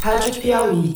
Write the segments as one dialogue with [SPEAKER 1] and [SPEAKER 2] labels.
[SPEAKER 1] Rádio Piauí.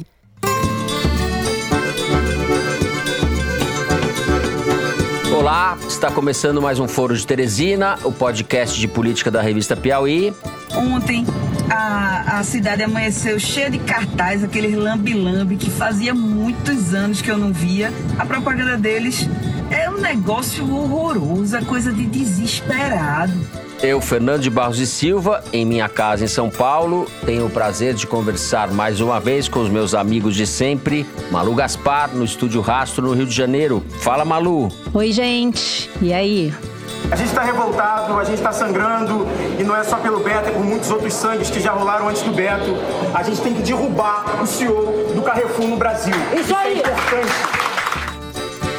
[SPEAKER 2] Olá, está começando mais um Foro de Teresina, o podcast de política da revista Piauí.
[SPEAKER 3] Ontem a, a cidade amanheceu cheia de cartaz, aqueles lambi-lambi que fazia muitos anos que eu não via. A propaganda deles é um negócio horroroso, é coisa de desesperado.
[SPEAKER 2] Eu, Fernando de Barros e Silva, em minha casa em São Paulo, tenho o prazer de conversar mais uma vez com os meus amigos de sempre, Malu Gaspar, no Estúdio Rastro, no Rio de Janeiro. Fala, Malu!
[SPEAKER 4] Oi, gente! E aí?
[SPEAKER 5] A gente está revoltado, a gente está sangrando, e não é só pelo Beto, é por muitos outros sangues que já rolaram antes do Beto. A gente tem que derrubar o CEO do Carrefour no Brasil. Isso aí! Isso é importante.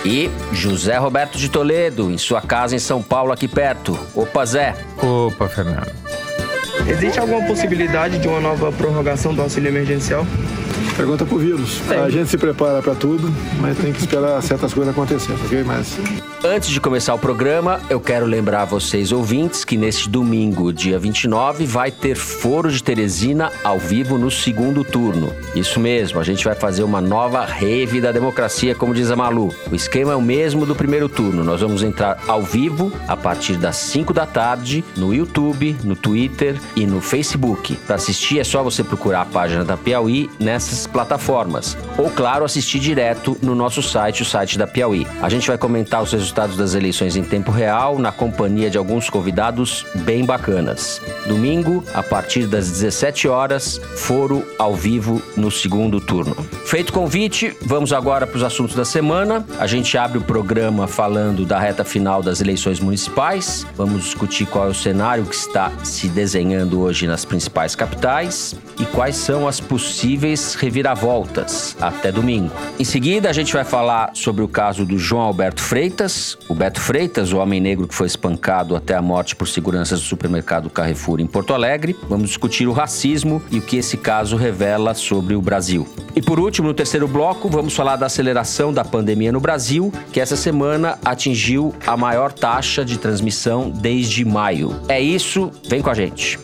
[SPEAKER 2] E José Roberto de Toledo, em sua casa em São Paulo, aqui perto. Opa, Zé.
[SPEAKER 6] Opa, Fernando.
[SPEAKER 7] Existe alguma possibilidade de uma nova prorrogação do auxílio emergencial?
[SPEAKER 8] Pergunta pro vírus. A gente se prepara para tudo, mas tem que esperar certas coisas acontecerem, ok? Mas
[SPEAKER 2] Antes de começar o programa, eu quero lembrar vocês ouvintes que neste domingo, dia 29, vai ter Foro de Teresina ao vivo no segundo turno. Isso mesmo, a gente vai fazer uma nova rave da democracia, como diz a Malu. O esquema é o mesmo do primeiro turno. Nós vamos entrar ao vivo a partir das 5 da tarde no YouTube, no Twitter e no Facebook. Para assistir é só você procurar a página da Piauí nessas plataformas. Ou, claro, assistir direto no nosso site, o site da Piauí. A gente vai comentar os resultados das eleições em tempo real, na companhia de alguns convidados bem bacanas. Domingo, a partir das 17 horas, foro ao vivo no segundo turno. Feito o convite, vamos agora para os assuntos da semana. A gente abre o programa falando da reta final das eleições municipais. Vamos discutir qual é o cenário que está se desenhando hoje nas principais capitais e quais são as possíveis reviravoltas até domingo. Em seguida, a gente vai falar sobre o caso do João Alberto Freitas, o Beto Freitas, o homem negro que foi espancado até a morte por seguranças do supermercado Carrefour em Porto Alegre. Vamos discutir o racismo e o que esse caso revela sobre o Brasil. E por último, no terceiro bloco, vamos falar da aceleração da pandemia no Brasil, que essa semana atingiu a maior taxa de transmissão desde maio. É isso, vem com a gente.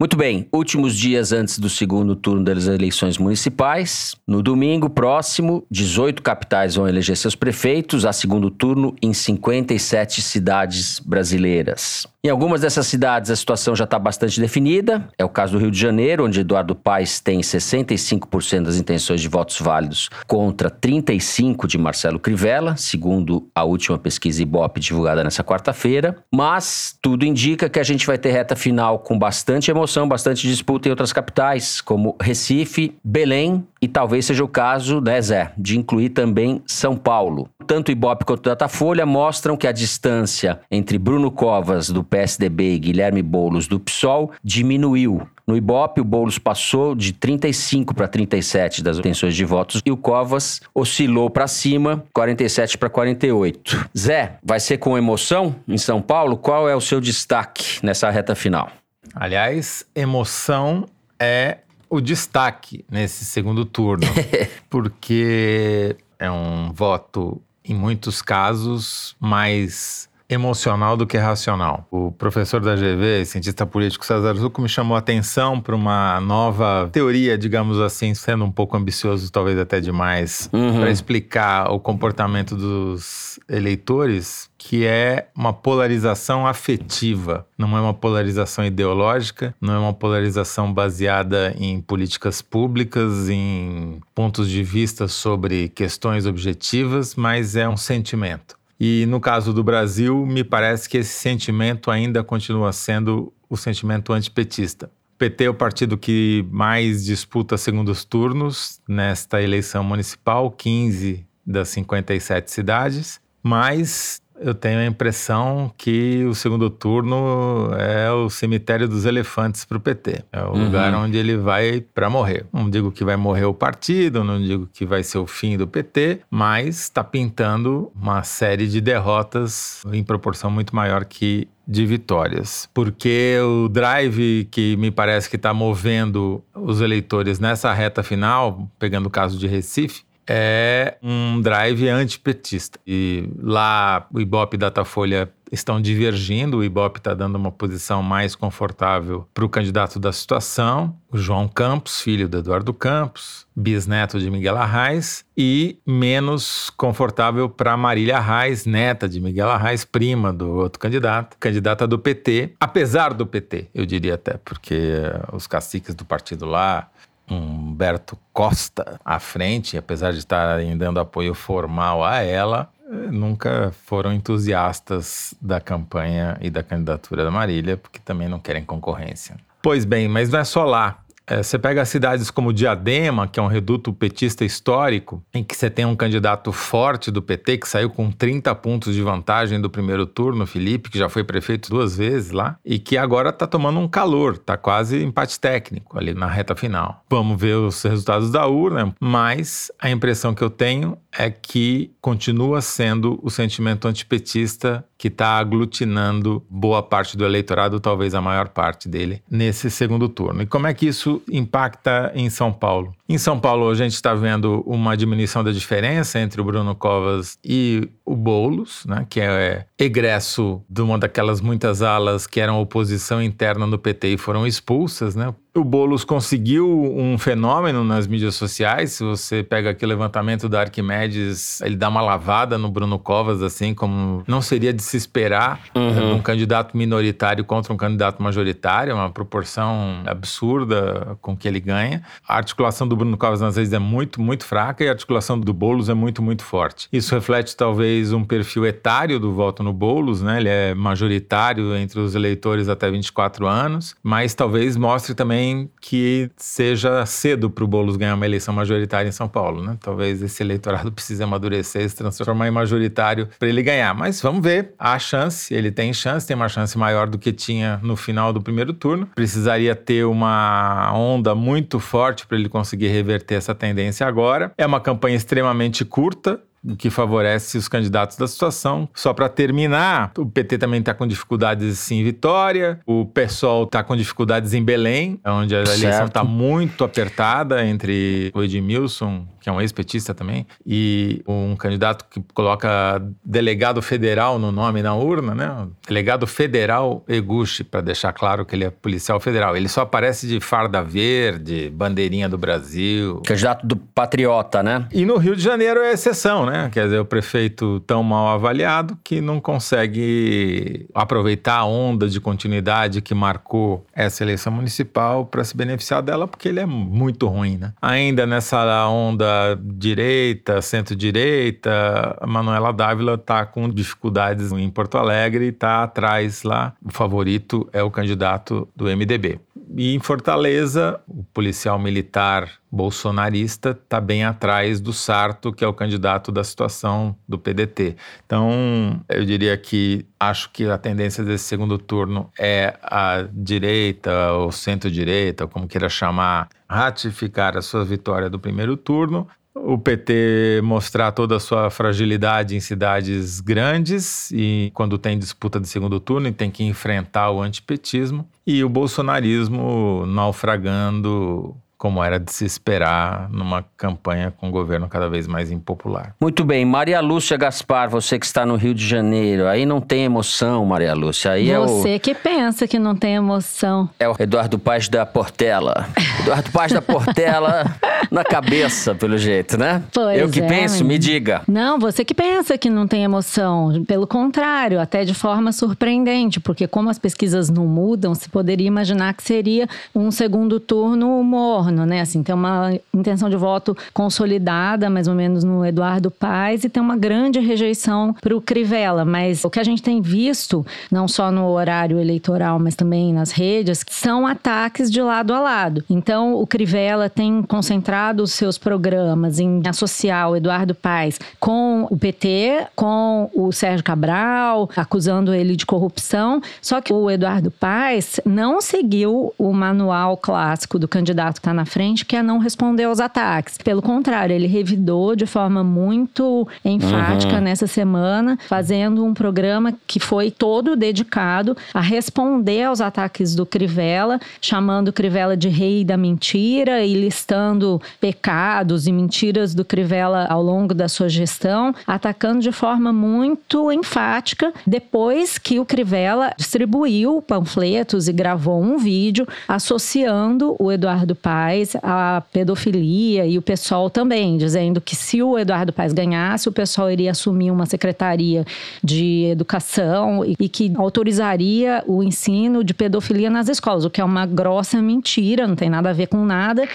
[SPEAKER 2] Muito bem, últimos dias antes do segundo turno das eleições municipais. No domingo próximo, 18 capitais vão eleger seus prefeitos a segundo turno em 57 cidades brasileiras. Em algumas dessas cidades a situação já está bastante definida. É o caso do Rio de Janeiro, onde Eduardo Paes tem 65% das intenções de votos válidos contra 35% de Marcelo Crivella, segundo a última pesquisa Ibope divulgada nessa quarta-feira. Mas tudo indica que a gente vai ter reta final com bastante emoção, bastante disputa em outras capitais, como Recife, Belém e talvez seja o caso, né, Zé, de incluir também São Paulo. Tanto o Ibope quanto o Datafolha mostram que a distância entre Bruno Covas, do PSDB, e Guilherme Boulos, do PSOL, diminuiu. No Ibope, o Boulos passou de 35 para 37 das intenções de votos e o Covas oscilou para cima, 47 para 48. Zé, vai ser com emoção em São Paulo? Qual é o seu destaque nessa reta final?
[SPEAKER 6] Aliás, emoção é o destaque nesse segundo turno, porque é um voto, em muitos casos, mais emocional do que racional. O professor da GV, cientista político César Zucco, me chamou a atenção para uma nova teoria, digamos assim, sendo um pouco ambicioso, talvez até demais,
[SPEAKER 2] Uhum.
[SPEAKER 6] para explicar o comportamento dos eleitores, que é uma polarização afetiva, não é uma polarização ideológica, não é uma polarização baseada em políticas públicas, em pontos de vista sobre questões objetivas, mas é um sentimento. E no caso do Brasil, me parece que esse sentimento ainda continua sendo o sentimento antipetista. O PT é o partido que mais disputa segundos turnos nesta eleição municipal, 15 das 57 cidades, mas eu tenho a impressão que o segundo turno é o cemitério dos elefantes para o PT. É o
[SPEAKER 2] Uhum.
[SPEAKER 6] lugar onde ele vai para morrer. Não digo que vai morrer o partido, não digo que vai ser o fim do PT, mas está pintando uma série de derrotas em proporção muito maior que de vitórias. Porque o drive que me parece que está movendo os eleitores nessa reta final, pegando o caso de Recife, é um drive antipetista. E lá o Ibope e Datafolha estão divergindo, o Ibope está dando uma posição mais confortável para o candidato da situação, o João Campos, filho do Eduardo Campos, bisneto de Miguel Arraes, e menos confortável para Marília Arraes, neta de Miguel Arraes, prima do outro candidato, candidata do PT, apesar do PT, eu diria até, porque os caciques do partido lá Humberto Costa à frente, apesar de estarem dando apoio formal a ela, nunca foram entusiastas da campanha e da candidatura da Marília, porque também não querem concorrência. Pois bem, mas não é só lá. É, você pega cidades como Diadema, que é um reduto petista histórico, em que você tem um candidato forte do PT que saiu com 30 pontos de vantagem do primeiro turno, Felipe, que já foi prefeito duas vezes lá, e que agora está tomando um calor, está quase empate técnico ali na reta final. Vamos ver os resultados da urna, mas a impressão que eu tenho é que continua sendo o sentimento antipetista que está aglutinando boa parte do eleitorado, talvez a maior parte dele, nesse segundo turno. E como é que isso impacta em São Paulo? Em São Paulo, a gente está vendo uma diminuição da diferença entre o Bruno Covas e o Boulos, né, que é egresso de uma daquelas muitas alas que eram oposição interna no PT e foram expulsas, né? O Boulos conseguiu um fenômeno nas mídias sociais. Se você pega aqui o levantamento da Arquimedes, ele dá uma lavada no Bruno Covas, assim, como não seria de se esperar uhum. um candidato minoritário contra um candidato majoritário, uma proporção absurda com que ele ganha. A articulação do Bruno Covas nas vezes é muito, muito fraca e a articulação do Boulos é muito, muito forte. Isso reflete talvez um perfil etário do voto no Boulos, né? Ele é majoritário entre os eleitores até 24 anos, mas talvez mostre também que seja cedo para o Boulos ganhar uma eleição majoritária em São Paulo, né? Talvez esse eleitorado precise amadurecer e se transformar em majoritário para ele ganhar. Mas vamos ver, há chance, ele tem chance, tem uma chance maior do que tinha no final do primeiro turno. Precisaria ter uma onda muito forte para ele conseguir reverter essa tendência agora. É uma campanha extremamente curta, o que favorece os candidatos da situação. Só para terminar, o PT também está com dificuldades em Vitória, o PSOL está com dificuldades em Belém, onde a certo. eleição está muito apertada entre o Edmilson que é um ex-petista também, e um candidato que coloca delegado federal no nome na urna, né? Delegado federal Eguchi, para deixar claro que ele é policial federal. Ele só aparece de farda verde, bandeirinha do Brasil.
[SPEAKER 2] Candidato do patriota, né?
[SPEAKER 6] E no Rio de Janeiro é exceção, né? Quer dizer, o prefeito tão mal avaliado que não consegue aproveitar a onda de continuidade que marcou essa eleição municipal para se beneficiar dela, porque ele é muito ruim, né? Ainda nessa onda direita, centro-direita, a Manuela Dávila está com dificuldades em Porto Alegre e está atrás lá. O favorito é o candidato do MDB. E em Fortaleza, o policial militar bolsonarista está bem atrás do Sarto, que é o candidato da situação do PDT. Então, eu diria que acho que a tendência desse segundo turno é a direita ou centro-direita, como queira chamar, ratificar a sua vitória do primeiro turno o PT mostrar toda a sua fragilidade em cidades grandes e quando tem disputa de segundo turno e tem que enfrentar o antipetismo e o bolsonarismo naufragando como era de se esperar numa campanha com o governo cada vez mais impopular.
[SPEAKER 2] Muito bem, Maria Lúcia Gaspar, você que está no Rio de Janeiro, aí não tem emoção, Maria Lúcia, aí
[SPEAKER 4] você
[SPEAKER 2] é o...
[SPEAKER 4] que pensa que não tem emoção.
[SPEAKER 2] É o Eduardo Paz da Portela. Eduardo Paz da Portela na cabeça, pelo jeito, né?
[SPEAKER 4] Pois
[SPEAKER 2] Eu que
[SPEAKER 4] é,
[SPEAKER 2] penso, me diga.
[SPEAKER 4] Não, você que pensa que não tem emoção, pelo contrário, até de forma surpreendente, porque como as pesquisas não mudam, se poderia imaginar que seria um segundo turno morno torno, né? Assim, tem uma intenção de voto consolidada, mais ou menos no Eduardo Paes, e tem uma grande rejeição para o Crivella. Mas o que a gente tem visto, não só no horário eleitoral, mas também nas redes, são ataques de lado a lado. Então, o Crivella tem concentrado os seus programas em associar o Eduardo Paes com o PT, com o Sérgio Cabral, acusando ele de corrupção. Só que o Eduardo Paes não seguiu o manual clássico do candidato que está na frente, que é não responder aos ataques. Pelo contrário, ele revidou de forma muito enfática uhum. nessa semana, fazendo um programa que foi todo dedicado a responder aos ataques do Crivella, chamando o Crivella de rei da mentira e listando pecados e mentiras do Crivella ao longo da sua gestão, atacando de forma muito enfática depois que o Crivella distribuiu panfletos e gravou um vídeo associando o Eduardo Paes à pedofilia e o pessoal também, dizendo que se o Eduardo Paes ganhasse, o pessoal iria assumir uma secretaria de educação e que autorizaria o ensino de pedofilia nas escolas, o que é uma grossa mentira, não tem nada a ver com nada.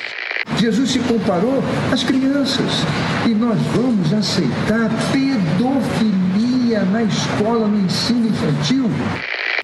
[SPEAKER 1] Jesus se comparou às crianças e nós vamos aceitar pedofilia na escola, no ensino infantil.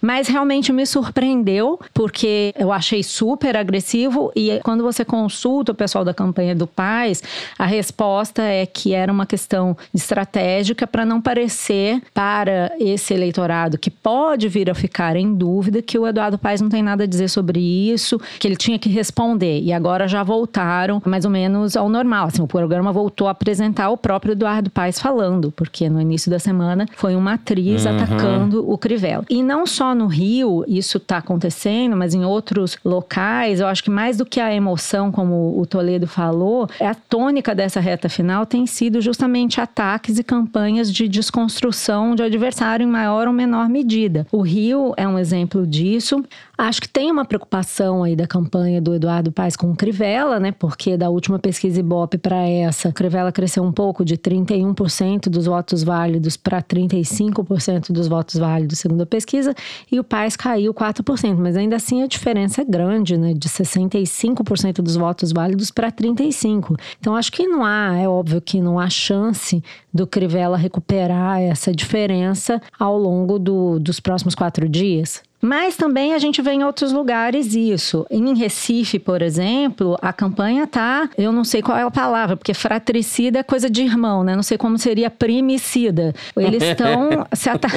[SPEAKER 4] Mas realmente me surpreendeu, porque eu achei super agressivo. E quando você consulta o pessoal da campanha do Paz, a resposta é que era uma questão estratégica para não parecer para esse eleitorado que pode vir a ficar em dúvida que o Eduardo Paes não tem nada a dizer sobre isso, que ele tinha que responder. E agora já voltaram mais ou menos ao normal. Assim, o programa voltou a apresentar o próprio Eduardo Paes falando, porque no início da semana foi uma atriz uhum. atacando o Crivella. E não só no Rio isso está acontecendo, mas em outros locais, eu acho que mais do que a emoção, como o Toledo falou, a tônica dessa reta final tem sido justamente ataques e campanhas de desconstrução de adversário em maior ou menor medida. O Rio é um exemplo disso. Acho que tem uma preocupação aí da campanha do Eduardo Paes com o Crivella, né? Porque da última pesquisa Ibope para essa, Crivella cresceu um pouco de 31% dos votos válidos para 35% dos votos válidos, segundo a pesquisa, e o Paes caiu 4%, mas ainda assim a diferença é grande, né? De 65% dos votos válidos para 35%. Então acho que não há, é óbvio que não há chance do Crivella recuperar essa diferença ao longo do, dos próximos quatro dias. Mas também a gente vê em outros lugares isso. Em Recife, por exemplo, a campanha tá, eu não sei qual é a palavra, porque fratricida é coisa de irmão, né? Não sei como seria primicida. Eles estão se ata...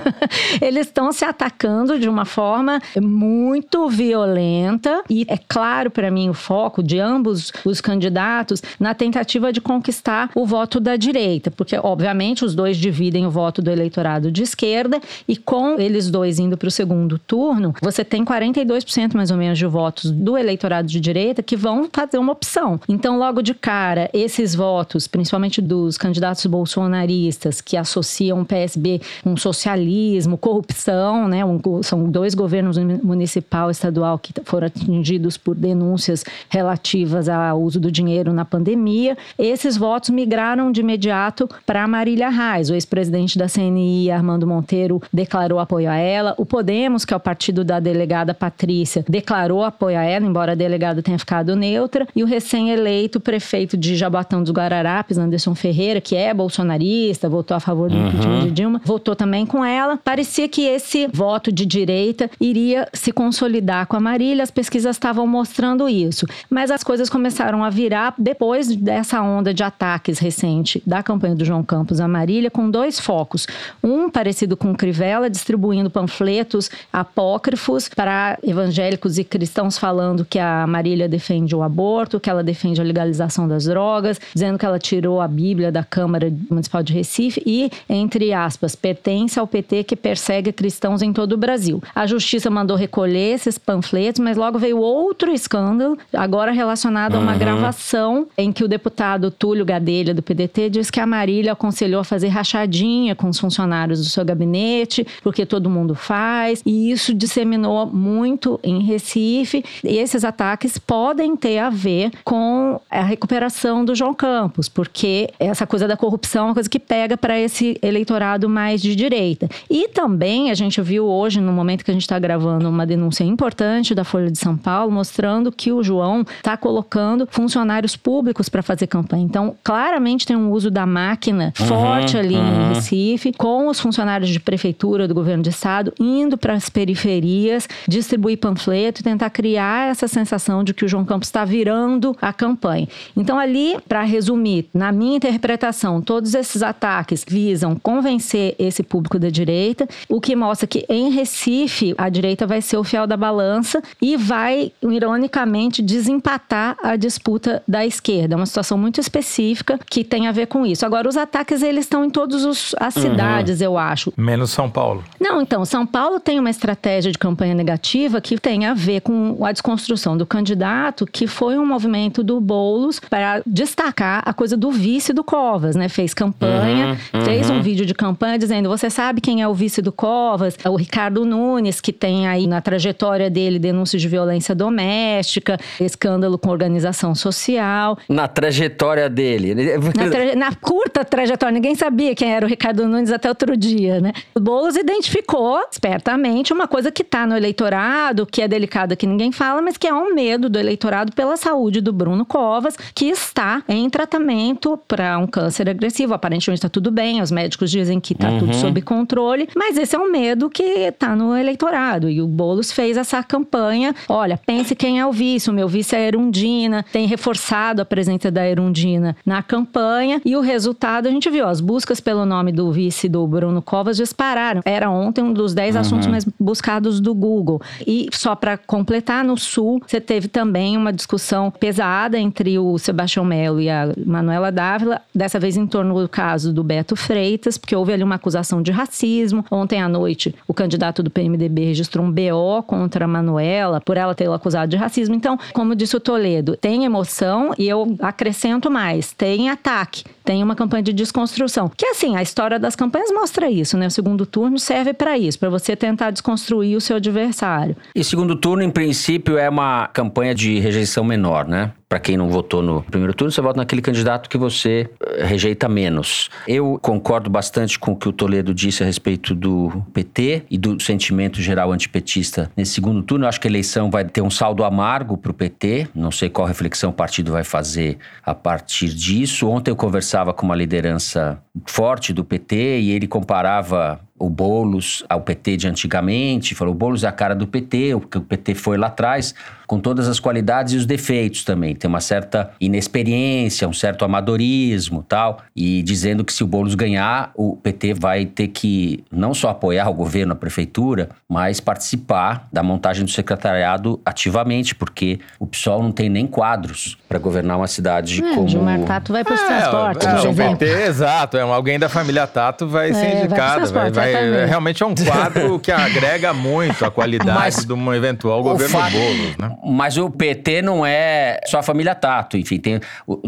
[SPEAKER 4] eles estão se atacando de uma forma muito violenta e é claro para mim o foco de ambos os candidatos na tentativa de conquistar o voto da direita, porque obviamente os dois dividem o voto do eleitorado de esquerda e com eles dois indo para o segundo segundo turno, você tem 42% mais ou menos de votos do eleitorado de direita que vão fazer uma opção. Então, logo de cara, esses votos, principalmente dos candidatos bolsonaristas que associam o PSB com socialismo, corrupção, né? Um, são dois governos municipal e estadual que foram atingidos por denúncias relativas ao uso do dinheiro na pandemia. Esses votos migraram de imediato para Marília Reis. O ex-presidente da CNI, Armando Monteiro, declarou apoio a ela. O Podemos que é o partido da delegada Patrícia, declarou apoio a ela, embora a delegada tenha ficado neutra, e o recém-eleito prefeito de Jaboatão dos Guararapes, Anderson Ferreira, que é bolsonarista, votou a favor do uhum. impeachment de Dilma, votou também com ela. Parecia que esse voto de direita iria se consolidar com a Marília, as pesquisas estavam mostrando isso. Mas as coisas começaram a virar depois dessa onda de ataques recente da campanha do João Campos à Marília, com dois focos. Um parecido com o Crivella, distribuindo panfletos apócrifos para evangélicos e cristãos falando que a Marília defende o aborto, que ela defende a legalização das drogas, dizendo que ela tirou a Bíblia da Câmara Municipal de Recife e, entre aspas, pertence ao PT que persegue cristãos em todo o Brasil. A justiça mandou recolher esses panfletos, mas logo veio outro escândalo, agora relacionado uhum. a uma gravação em que o deputado Túlio Gadelha, do PDT, diz que a Marília aconselhou a fazer rachadinha com os funcionários do seu gabinete, porque todo mundo faz, e isso disseminou muito em Recife. E esses ataques podem ter a ver com a recuperação do João Campos, porque essa coisa da corrupção é uma coisa que pega para esse eleitorado mais de direita. E também a gente viu hoje, no momento que a gente está gravando, uma denúncia importante da Folha de São Paulo mostrando que o João está colocando funcionários públicos para fazer campanha. Então, claramente tem um uso da máquina uhum, forte ali uhum. em Recife, com os funcionários de prefeitura do governo de estado indo para nas periferias, distribuir panfleto e tentar criar essa sensação de que o João Campos está virando a campanha. Então, ali, para resumir, na minha interpretação, todos esses ataques visam convencer esse público da direita, o que mostra que em Recife a direita vai ser o fiel da balança e vai, ironicamente, desempatar a disputa da esquerda. É uma situação muito específica que tem a ver com isso. Agora, os ataques eles estão em todas as uhum. cidades, eu acho.
[SPEAKER 6] Menos São Paulo.
[SPEAKER 4] Não, então, São Paulo tem uma estratégia de campanha negativa que tem a ver com a desconstrução do candidato, que foi um movimento do Boulos para destacar a coisa do vice do Covas, né? Fez campanha, uhum, uhum. fez um vídeo de campanha dizendo: você sabe quem é o vice do Covas? É o Ricardo Nunes, que tem aí na trajetória dele denúncias de violência doméstica, escândalo com organização social.
[SPEAKER 2] Na trajetória dele.
[SPEAKER 4] Na, traje... na curta trajetória, ninguém sabia quem era o Ricardo Nunes até outro dia, né? O Boulos identificou espertamente uma coisa que está no eleitorado, que é delicada, que ninguém fala, mas que é um medo do eleitorado pela saúde do Bruno Covas, que está em tratamento para um câncer agressivo. Aparentemente está tudo bem, os médicos dizem que está uhum. tudo sob controle, mas esse é um medo que está no eleitorado. E o Boulos fez essa campanha: olha, pense quem é o vice, o meu vice é a Erundina, tem reforçado a presença da Erundina na campanha, e o resultado a gente viu, as buscas pelo nome do vice do Bruno Covas dispararam. Era ontem um dos 10 uhum. assuntos mais buscados do Google. E só para completar, no Sul, você teve também uma discussão pesada entre o Sebastião Melo e a Manuela Dávila, dessa vez em torno do caso do Beto Freitas, porque houve ali uma acusação de racismo. Ontem à noite, o candidato do PMDB registrou um BO contra a Manuela por ela ter acusado de racismo. Então, como disse o Toledo, tem emoção e eu acrescento mais, tem ataque, tem uma campanha de desconstrução. Que assim, a história das campanhas mostra isso, né? O segundo turno serve para isso, para você tentar desconstruir o seu adversário.
[SPEAKER 2] E segundo turno, em princípio, é uma campanha de rejeição menor, né? Para quem não votou no primeiro turno, você vota naquele candidato que você eh, rejeita menos. Eu concordo bastante com o que o Toledo disse a respeito do PT e do sentimento geral antipetista nesse segundo turno. Eu acho que a eleição vai ter um saldo amargo para o PT. Não sei qual reflexão o partido vai fazer a partir disso. Ontem eu conversava com uma liderança forte do PT e ele comparava o Boulos ao PT de antigamente, falou: o Boulos é a cara do PT, o que o PT foi lá atrás, com todas as qualidades e os defeitos também. Tem uma certa inexperiência, um certo amadorismo tal. E dizendo que se o Boulos ganhar, o PT vai ter que não só apoiar o governo, a prefeitura, mas participar da montagem do secretariado ativamente, porque o PSOL não tem nem quadros para governar uma cidade é, como.
[SPEAKER 4] Gilmar Tato vai para os é, transportes,
[SPEAKER 6] é, o PT, exato. É, alguém da família Tato vai é, ser indicado. Vai, vai, é, realmente é um quadro que agrega muito a qualidade mas, de um eventual governo fato, Boulos, né?
[SPEAKER 2] Mas o PT não é só a família Tato. Enfim, tem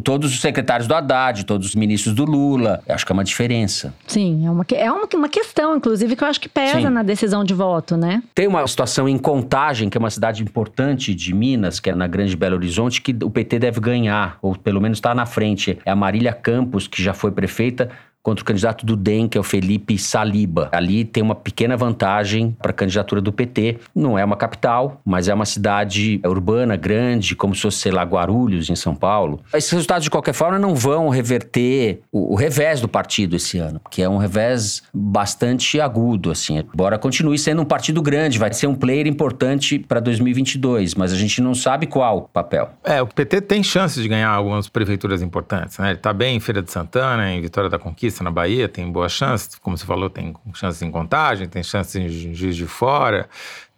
[SPEAKER 2] todos os secretários do Haddad, todos os ministros do Lula. Eu acho que é uma diferença.
[SPEAKER 4] Sim, é uma, é uma, uma questão, inclusive, que eu acho que pesa Sim. na decisão de voto, né?
[SPEAKER 2] Tem uma situação em Contagem, que é uma cidade importante de Minas, que é na Grande Belo Horizonte, que o PT deve ganhar, ou pelo menos está na frente. É a Marília Campos, que já foi prefeita, contra o candidato do DEM, que é o Felipe Saliba. Ali tem uma pequena vantagem para a candidatura do PT. Não é uma capital, mas é uma cidade urbana, grande, como se fosse, sei lá, Guarulhos, em São Paulo. Esses resultados, de qualquer forma, não vão reverter o, o revés do partido esse ano, que é um revés bastante agudo, assim. Embora continue sendo um partido grande, vai ser um player importante para 2022, mas a gente não sabe qual papel.
[SPEAKER 6] É, o PT tem chances de ganhar algumas prefeituras importantes, né? Ele está bem em Feira de Santana, em Vitória da Conquista, na Bahia, tem boa chance, como você falou, tem chances em contagem, tem chances em Juiz de Fora.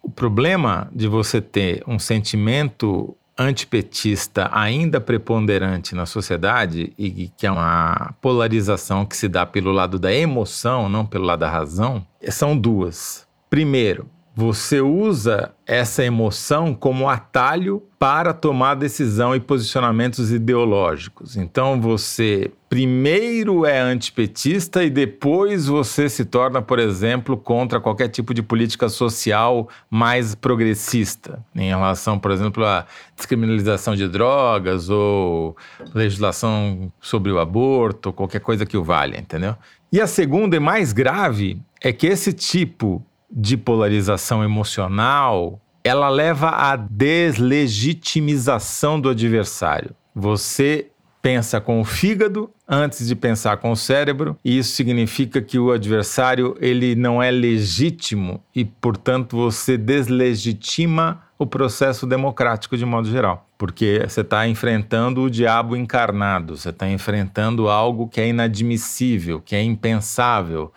[SPEAKER 6] O problema de você ter um sentimento antipetista ainda preponderante na sociedade e que é uma polarização que se dá pelo lado da emoção, não pelo lado da razão, são duas. Primeiro, você usa essa emoção como atalho para tomar decisão e posicionamentos ideológicos. Então você primeiro é antipetista e depois você se torna, por exemplo, contra qualquer tipo de política social mais progressista, em relação, por exemplo, à descriminalização de drogas ou legislação sobre o aborto, qualquer coisa que o valha, entendeu? E a segunda e mais grave é que esse tipo de polarização emocional, ela leva à deslegitimização do adversário. Você pensa com o fígado antes de pensar com o cérebro, e isso significa que o adversário ele não é legítimo e, portanto, você deslegitima o processo democrático de modo geral. Porque você está enfrentando o diabo encarnado, você está enfrentando algo que é inadmissível, que é impensável.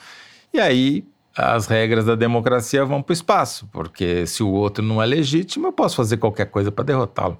[SPEAKER 6] E aí as regras da democracia vão para o espaço, porque se o outro não é legítimo, eu posso fazer qualquer coisa para derrotá-lo.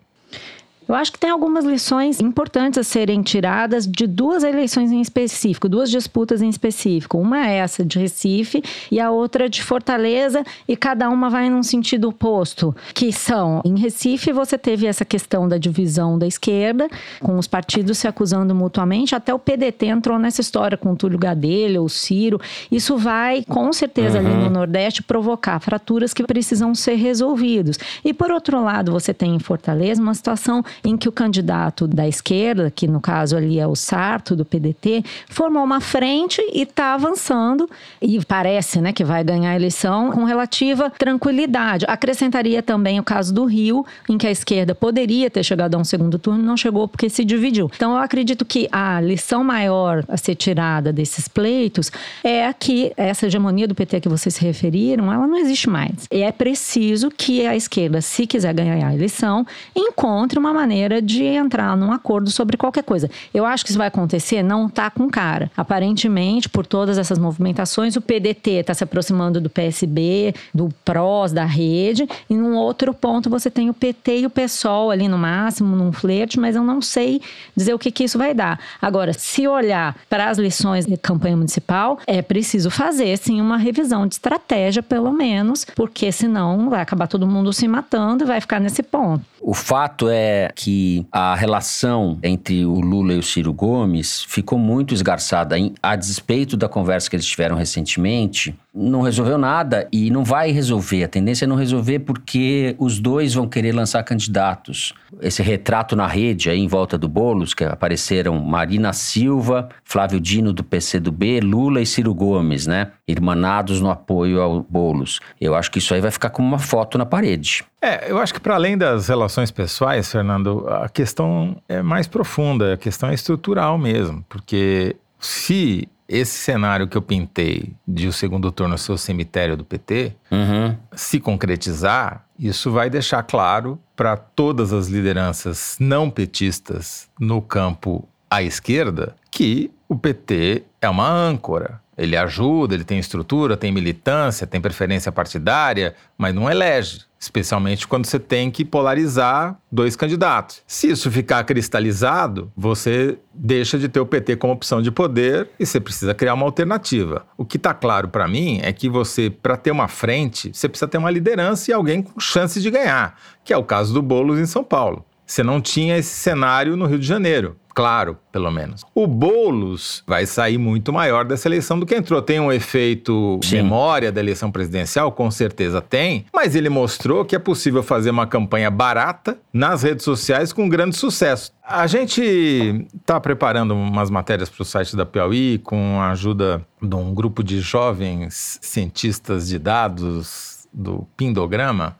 [SPEAKER 4] Eu acho que tem algumas lições importantes a serem tiradas de duas eleições em específico, duas disputas em específico. Uma é essa de Recife e a outra de Fortaleza, e cada uma vai num sentido oposto, que são, em Recife você teve essa questão da divisão da esquerda, com os partidos se acusando mutuamente, até o PDT entrou nessa história com o Túlio Gadelha, o Ciro. Isso vai, com certeza, uhum. ali no Nordeste, provocar fraturas que precisam ser resolvidos. E por outro lado, você tem em Fortaleza uma situação em que o candidato da esquerda, que no caso ali é o Sarto, do PDT, formou uma frente e está avançando e parece né, que vai ganhar a eleição com relativa tranquilidade. Acrescentaria também o caso do Rio, em que a esquerda poderia ter chegado a um segundo turno, não chegou porque se dividiu. Então eu acredito que a lição maior a ser tirada desses pleitos é que essa hegemonia do PT que vocês se referiram, ela não existe mais. E é preciso que a esquerda, se quiser ganhar a eleição, encontre uma maneira maneira de entrar num acordo sobre qualquer coisa. Eu acho que isso vai acontecer, não está com cara. Aparentemente, por todas essas movimentações, o PDT está se aproximando do PSB, do PROS, da rede, e num outro ponto você tem o PT e o PSOL ali no máximo, num flerte, mas eu não sei dizer o que, que isso vai dar. Agora, se olhar para as lições de campanha municipal, é preciso fazer sim uma revisão de estratégia, pelo menos, porque senão vai acabar todo mundo se matando e vai ficar nesse ponto.
[SPEAKER 2] O fato é que a relação entre o Lula e o Ciro Gomes ficou muito esgarçada, a despeito da conversa que eles tiveram recentemente não resolveu nada e não vai resolver. A tendência é não resolver porque os dois vão querer lançar candidatos. Esse retrato na rede aí em volta do Bolos, que apareceram Marina Silva, Flávio Dino do PCdoB, Lula e Ciro Gomes, né? Irmanados no apoio ao Bolos. Eu acho que isso aí vai ficar como uma foto na parede.
[SPEAKER 6] É, eu acho que para além das relações pessoais, Fernando, a questão é mais profunda, a questão é estrutural mesmo, porque se esse cenário que eu pintei de o segundo turno ser o cemitério do PT, uhum. se concretizar, isso vai deixar claro para todas as lideranças não petistas no campo à esquerda que o PT é uma âncora. Ele ajuda, ele tem estrutura, tem militância, tem preferência partidária, mas não elege especialmente quando você tem que polarizar dois candidatos. Se isso ficar cristalizado, você deixa de ter o PT como opção de poder e você precisa criar uma alternativa. O que está claro para mim é que você, para ter uma frente, você precisa ter uma liderança e alguém com chance de ganhar, que é o caso do Boulos em São Paulo. Você não tinha esse cenário no Rio de Janeiro claro, pelo menos. O Boulos vai sair muito maior dessa eleição do que entrou. Tem um efeito Sim. memória da eleição presidencial, com certeza tem, mas ele mostrou que é possível fazer uma campanha barata nas redes sociais com grande sucesso. A gente está preparando umas matérias para o site da Piauí com a ajuda de um grupo de jovens cientistas de dados do Pindograma.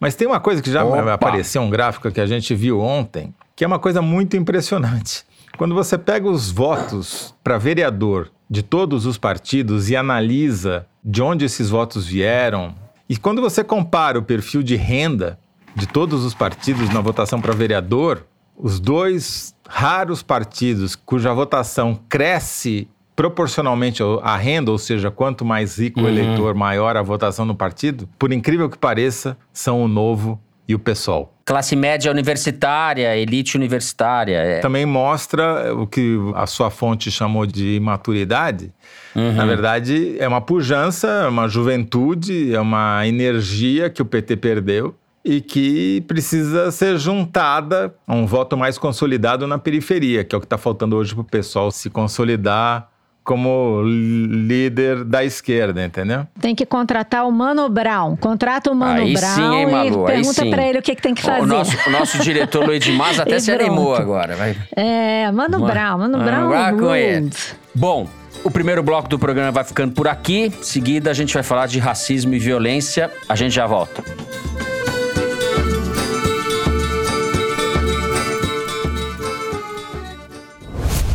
[SPEAKER 6] Mas tem uma coisa que já Opa. apareceu, um gráfico que a gente viu ontem, que é uma coisa muito impressionante. Quando você pega os votos para vereador de todos os partidos e analisa de onde esses votos vieram, e quando você compara o perfil de renda de todos os partidos na votação para vereador, os dois raros partidos cuja votação cresce proporcionalmente à renda, ou seja, quanto mais rico uhum. o eleitor, maior a votação no partido, por incrível que pareça, são o Novo e o PSOL.
[SPEAKER 2] Classe média universitária, elite universitária. É.
[SPEAKER 6] Também mostra o que a sua fonte chamou de maturidade. Uhum. Na verdade, é uma pujança, é uma juventude, é uma energia que o PT perdeu e que precisa ser juntada a um voto mais consolidado na periferia, que é o que está faltando hoje para o pessoal se consolidar como líder da esquerda, entendeu?
[SPEAKER 4] Tem que contratar o Mano Brown. Contrata o Mano
[SPEAKER 2] aí
[SPEAKER 4] Brown
[SPEAKER 2] sim, hein, Malu,
[SPEAKER 4] e pergunta para ele o que, que, tem que fazer. O
[SPEAKER 2] nosso, o nosso diretor Luiz de Mas até se animou agora. Vai.
[SPEAKER 4] É, Mano, Mano Brown, Mano, Mano Brown.
[SPEAKER 2] com ele. Bom, o primeiro bloco do programa vai ficando por aqui. Em seguida, a gente vai falar de racismo e violência. A gente já volta.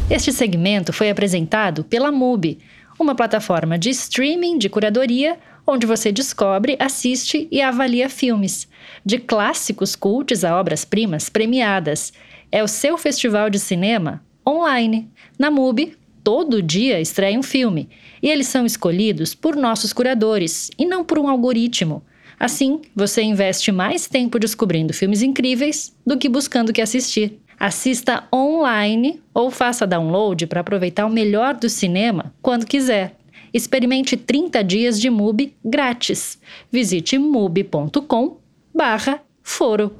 [SPEAKER 9] Este segmento foi apresentado pela MUBI, uma plataforma de streaming de curadoria onde você descobre, assiste e avalia filmes, de clássicos cultos a obras-primas premiadas. É o seu festival de cinema online. Na MUBI, todo dia estreia um filme e eles são escolhidos por nossos curadores e não por um algoritmo. Assim, você investe mais tempo descobrindo filmes incríveis do que buscando o que assistir. Assista online ou faça download para aproveitar o melhor do cinema quando quiser. Experimente 30 dias de MUBI grátis. Visite mubi.com barra foro.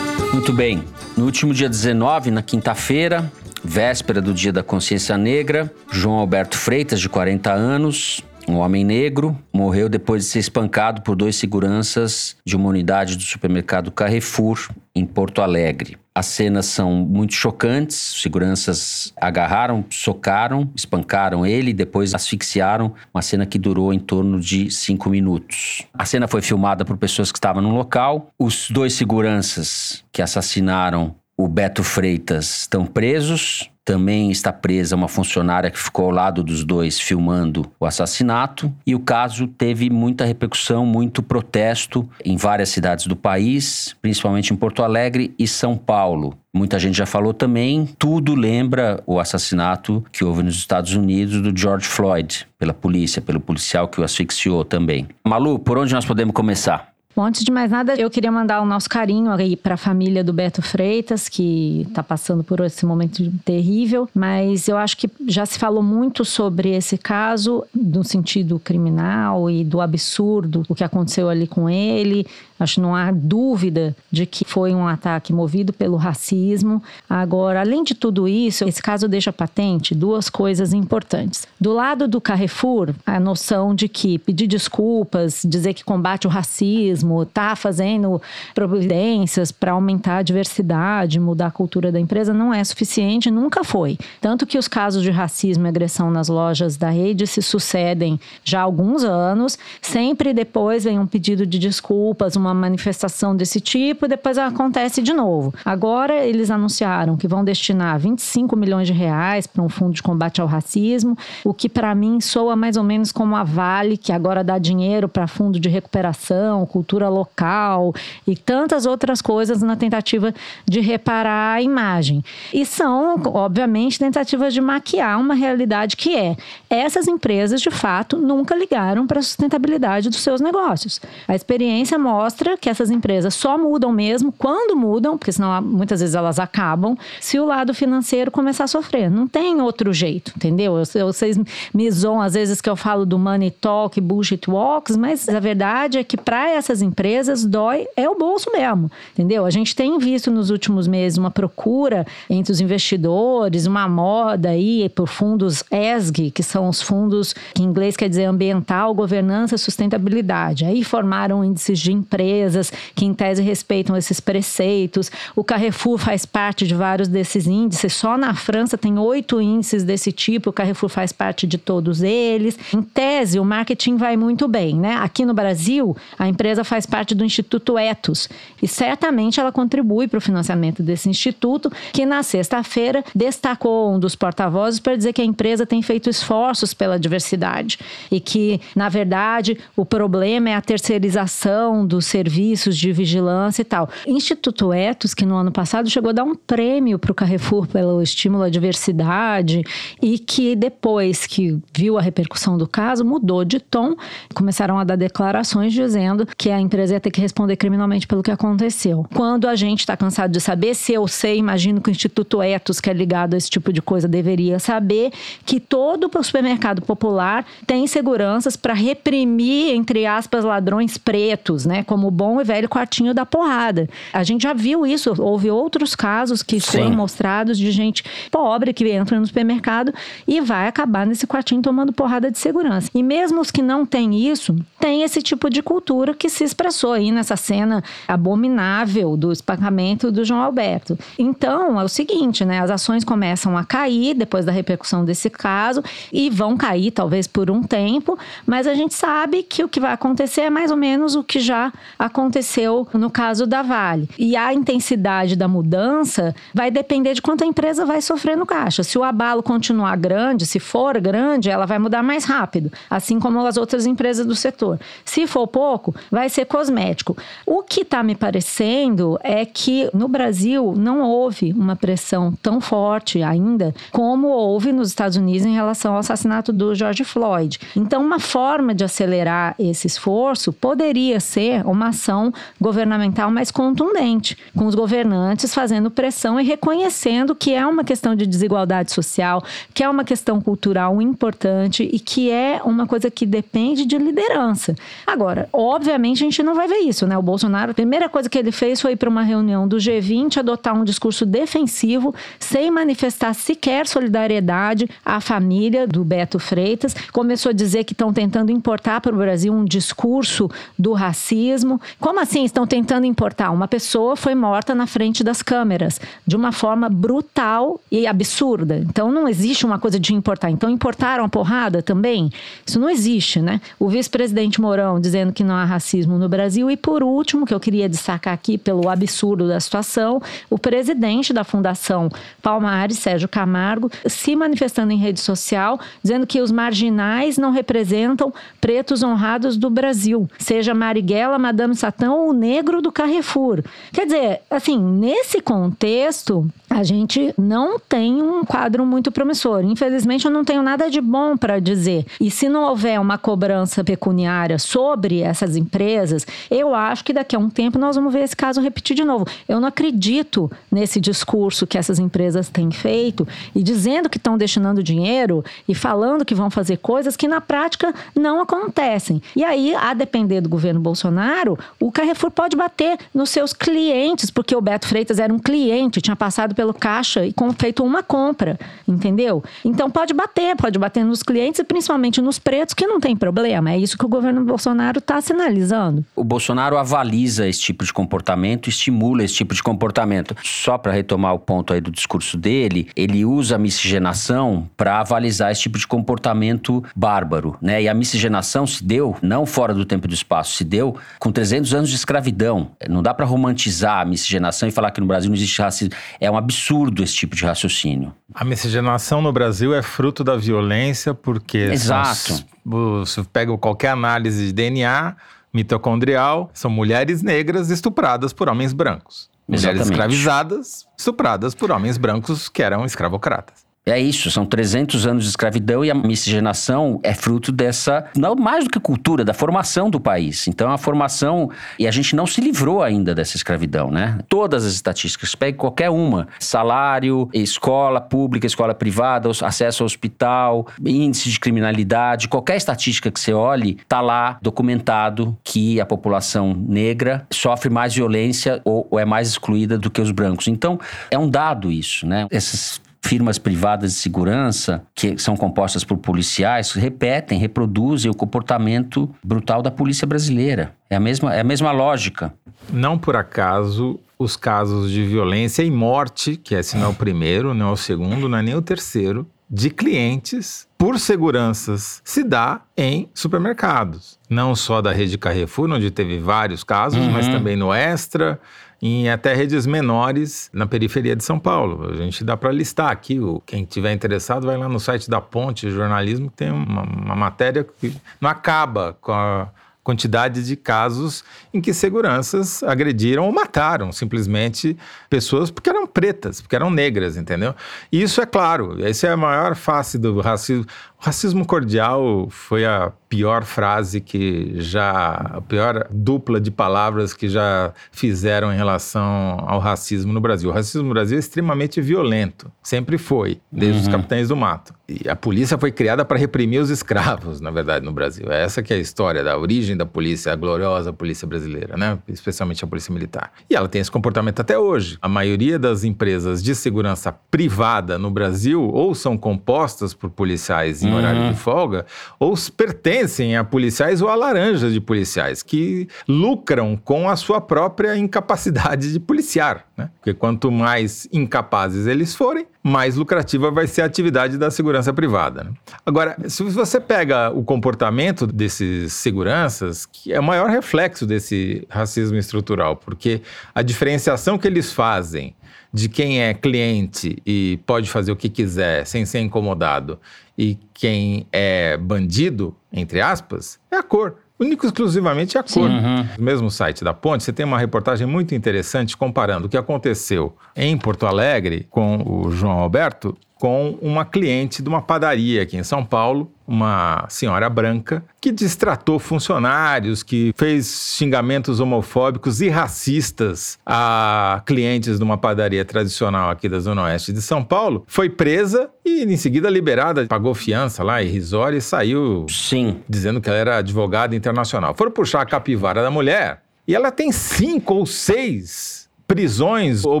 [SPEAKER 2] Muito bem. No último dia 19, na quinta-feira, véspera do Dia da Consciência Negra, João Alberto Freitas, de 40 anos, um homem negro morreu depois de ser espancado por dois seguranças de uma unidade do supermercado Carrefour, em Porto Alegre. As cenas são muito chocantes. Seguranças agarraram, socaram, espancaram ele e depois asfixiaram. Uma cena que durou em torno de cinco minutos. A cena foi filmada por pessoas que estavam no local. Os dois seguranças que assassinaram o Beto Freitas estão presos. Também está presa uma funcionária que ficou ao lado dos dois filmando o assassinato. E o caso teve muita repercussão, muito protesto em várias cidades do país, principalmente em Porto Alegre e São Paulo. Muita gente já falou também, tudo lembra o assassinato que houve nos Estados Unidos do George Floyd, pela polícia, pelo policial que o asfixiou também. Malu, por onde nós podemos começar?
[SPEAKER 4] Bom, antes de mais nada, eu queria mandar o nosso carinho aí para a família do Beto Freitas, que está passando por esse momento terrível. Mas eu acho que já se falou muito sobre esse caso, no sentido criminal e do absurdo, o que aconteceu ali com ele. Acho que não há dúvida de que foi um ataque movido pelo racismo. Agora, além de tudo isso, esse caso deixa patente duas coisas importantes. Do lado do Carrefour, a noção de que pedir desculpas, dizer que combate o racismo, tá fazendo providências para aumentar a diversidade, mudar a cultura da empresa, não é suficiente, nunca foi. Tanto que os casos de racismo e agressão nas lojas da rede se sucedem já há alguns anos, sempre depois vem um pedido de desculpas, uma uma manifestação desse tipo e depois acontece de novo. Agora eles anunciaram que vão destinar 25 milhões de reais para um fundo de combate ao racismo, o que para mim soa mais ou menos como a Vale, que agora dá dinheiro para fundo de recuperação, cultura local e tantas outras coisas na tentativa de reparar a imagem. E são, obviamente, tentativas de maquiar uma realidade que é essas empresas, de fato, nunca ligaram para a sustentabilidade dos seus negócios. A experiência mostra que essas empresas só mudam mesmo quando mudam, porque senão muitas vezes elas acabam, se o lado financeiro começar a sofrer. Não tem outro jeito, entendeu? Vocês me zoam às vezes que eu falo do money talk, bullshit walks, mas a verdade é que para essas empresas dói é o bolso mesmo, entendeu? A gente tem visto nos últimos meses uma procura entre os investidores, uma moda aí por fundos ESG, que são os fundos que em inglês quer dizer ambiental, governança sustentabilidade. Aí formaram índices de empresa empresas que, em tese, respeitam esses preceitos. O Carrefour faz parte de vários desses índices. Só na França tem oito índices desse tipo. O Carrefour faz parte de todos eles. Em tese, o marketing vai muito bem, né? Aqui no Brasil, a empresa faz parte do Instituto Etos e certamente ela contribui para o financiamento desse instituto, que na sexta-feira destacou um dos porta-vozes para dizer que a empresa tem feito esforços pela diversidade e que, na verdade, o problema é a terceirização dos serviços de vigilância e tal. Instituto Etos, que no ano passado chegou a dar um prêmio para o Carrefour pelo estímulo à diversidade e que depois que viu a repercussão do caso, mudou de tom, começaram a dar declarações dizendo que a empresa ia ter que responder criminalmente pelo que aconteceu. Quando a gente está cansado de saber, se eu sei, imagino que o Instituto Etos, que é ligado a esse tipo de coisa, deveria saber que todo o supermercado popular tem seguranças para reprimir, entre aspas, ladrões pretos, né? Como o bom e velho quartinho da porrada. A gente já viu isso, houve outros casos que
[SPEAKER 2] Sim.
[SPEAKER 4] foram mostrados de gente pobre que entra no supermercado e vai acabar nesse quartinho tomando porrada de segurança. E mesmo os que não têm isso, tem esse tipo de cultura que se expressou aí nessa cena abominável do espancamento do João Alberto. Então, é o seguinte, né? As ações começam a cair depois da repercussão desse caso e vão cair talvez por um tempo, mas a gente sabe que o que vai acontecer é mais ou menos o que já aconteceu no caso da Vale. E a intensidade da mudança vai depender de quanto a empresa vai sofrer no caixa. Se o abalo continuar grande, se for grande, ela vai mudar mais rápido, assim como as outras empresas do setor. Se for pouco, vai ser cosmético. O que está me parecendo é que no Brasil não houve uma pressão tão forte ainda como houve nos Estados Unidos em relação ao assassinato do George Floyd. Então, uma forma de acelerar esse esforço poderia ser uma ação governamental mais contundente, com os governantes fazendo pressão e reconhecendo que é uma questão de desigualdade social, que é uma questão cultural importante e que é uma coisa que depende de liderança. Agora, obviamente, a gente não vai ver isso, né? O Bolsonaro, a primeira coisa que ele fez foi ir para uma reunião do G20 adotar um discurso defensivo, sem manifestar sequer solidariedade à família do Beto Freitas. Começou a dizer que estão tentando importar para o Brasil um discurso do racismo. Como assim estão tentando importar? Uma pessoa foi morta na frente das câmeras de uma forma brutal e absurda. Então não existe uma coisa de importar. Então importaram a porrada também? Isso não existe, né? O vice-presidente Mourão dizendo que não há racismo no Brasil. E por último, que eu queria destacar aqui pelo absurdo da situação, o presidente da Fundação Palmares, Sérgio Camargo, se manifestando em rede social, dizendo que os marginais não representam pretos honrados do Brasil, seja Marighella, Madame Satã ou o negro do Carrefour. Quer dizer, assim, nesse contexto, a gente não tem um quadro muito promissor. Infelizmente, eu não tenho nada de bom para dizer. E se não houver uma cobrança pecuniária sobre essas empresas, eu acho que daqui a um tempo nós vamos ver esse caso repetir de novo. Eu não acredito nesse discurso que essas empresas têm feito e dizendo que estão destinando dinheiro e falando que vão fazer coisas que na prática não acontecem. E aí, a depender do governo Bolsonaro, o Carrefour pode bater nos seus clientes, porque o Beto Freitas era um cliente, tinha passado pelo caixa e feito uma compra, entendeu? Então pode bater, pode bater nos clientes e principalmente nos pretos, que não tem problema. É isso que o governo Bolsonaro está sinalizando.
[SPEAKER 2] O Bolsonaro avaliza esse tipo de comportamento, estimula esse tipo de comportamento. Só para retomar o ponto aí do discurso dele, ele usa a miscigenação para avalizar esse tipo de comportamento bárbaro, né? E a miscigenação se deu não fora do tempo e do espaço, se deu com 300 anos de escravidão. Não dá para romantizar a miscigenação e falar que no Brasil não existe racismo. É um absurdo esse tipo de raciocínio.
[SPEAKER 6] A miscigenação no Brasil é fruto da violência, porque.
[SPEAKER 2] Exato.
[SPEAKER 6] Você pega qualquer análise de DNA mitocondrial, são mulheres negras estupradas por homens brancos. Mulheres
[SPEAKER 2] Exatamente.
[SPEAKER 6] escravizadas, estupradas por homens brancos que eram escravocratas.
[SPEAKER 2] É isso, são 300 anos de escravidão e a miscigenação é fruto dessa, não mais do que cultura, da formação do país. Então a formação, e a gente não se livrou ainda dessa escravidão, né? Todas as estatísticas, pegue qualquer uma, salário, escola pública, escola privada, acesso ao hospital, índice de criminalidade, qualquer estatística que você olhe, tá lá documentado que a população negra sofre mais violência ou, ou é mais excluída do que os brancos. Então é um dado isso, né? Essas firmas privadas de segurança, que são compostas por policiais, repetem, reproduzem o comportamento brutal da polícia brasileira. É a mesma, é a mesma lógica.
[SPEAKER 6] Não por acaso, os casos de violência e morte, que esse não é o primeiro, não é o segundo, não é nem o terceiro, de clientes por seguranças se dá em supermercados. Não só da rede Carrefour, onde teve vários casos,
[SPEAKER 2] Uhum.
[SPEAKER 6] mas também no Extra, em até redes menores na periferia de São Paulo. A gente dá para listar aqui, quem tiver interessado vai lá no site da Ponte Jornalismo, que tem uma, uma matéria que não acaba com a quantidade de casos em que seguranças agrediram ou mataram simplesmente pessoas porque eram pretas, porque eram negras, entendeu? E isso é claro, essa é a maior face do racismo. O racismo cordial foi a pior frase que já, a pior dupla de palavras que já fizeram em relação ao racismo no Brasil. O racismo no Brasil é extremamente violento, sempre foi, desde os capitães do mato. E a polícia foi criada para reprimir os escravos, na verdade, no Brasil. Essa que é a história da origem da polícia, a gloriosa polícia brasileira, né? Especialmente a polícia militar. E ela tem esse comportamento até hoje. A maioria das empresas de segurança privada no Brasil ou são compostas por policiais em uhum. Horário de folga, ou pertencem a policiais ou a laranjas de policiais que lucram com a sua própria incapacidade de policiar, né? Porque quanto mais incapazes eles forem, mais lucrativa vai ser a atividade da segurança privada. Né? Agora, se você pega o comportamento desses seguranças, que é o maior reflexo desse racismo estrutural, porque a diferenciação que eles fazem de quem é cliente e pode fazer o que quiser sem ser incomodado e quem é bandido, entre aspas, é a cor. Único exclusivamente a cor. Uhum. No mesmo site da Ponte, você tem uma reportagem muito interessante comparando o que aconteceu em Porto Alegre com o João Alberto com uma cliente de uma padaria aqui em São Paulo, uma senhora branca, que distratou funcionários, que fez xingamentos homofóbicos e racistas a clientes de uma padaria tradicional aqui da Zona Oeste de São Paulo, foi presa e em seguida liberada, pagou fiança lá, irrisória, e saiu
[SPEAKER 2] Sim.
[SPEAKER 6] dizendo que ela era advogada internacional. Foram puxar a capivara da mulher e ela tem cinco ou seis prisões ou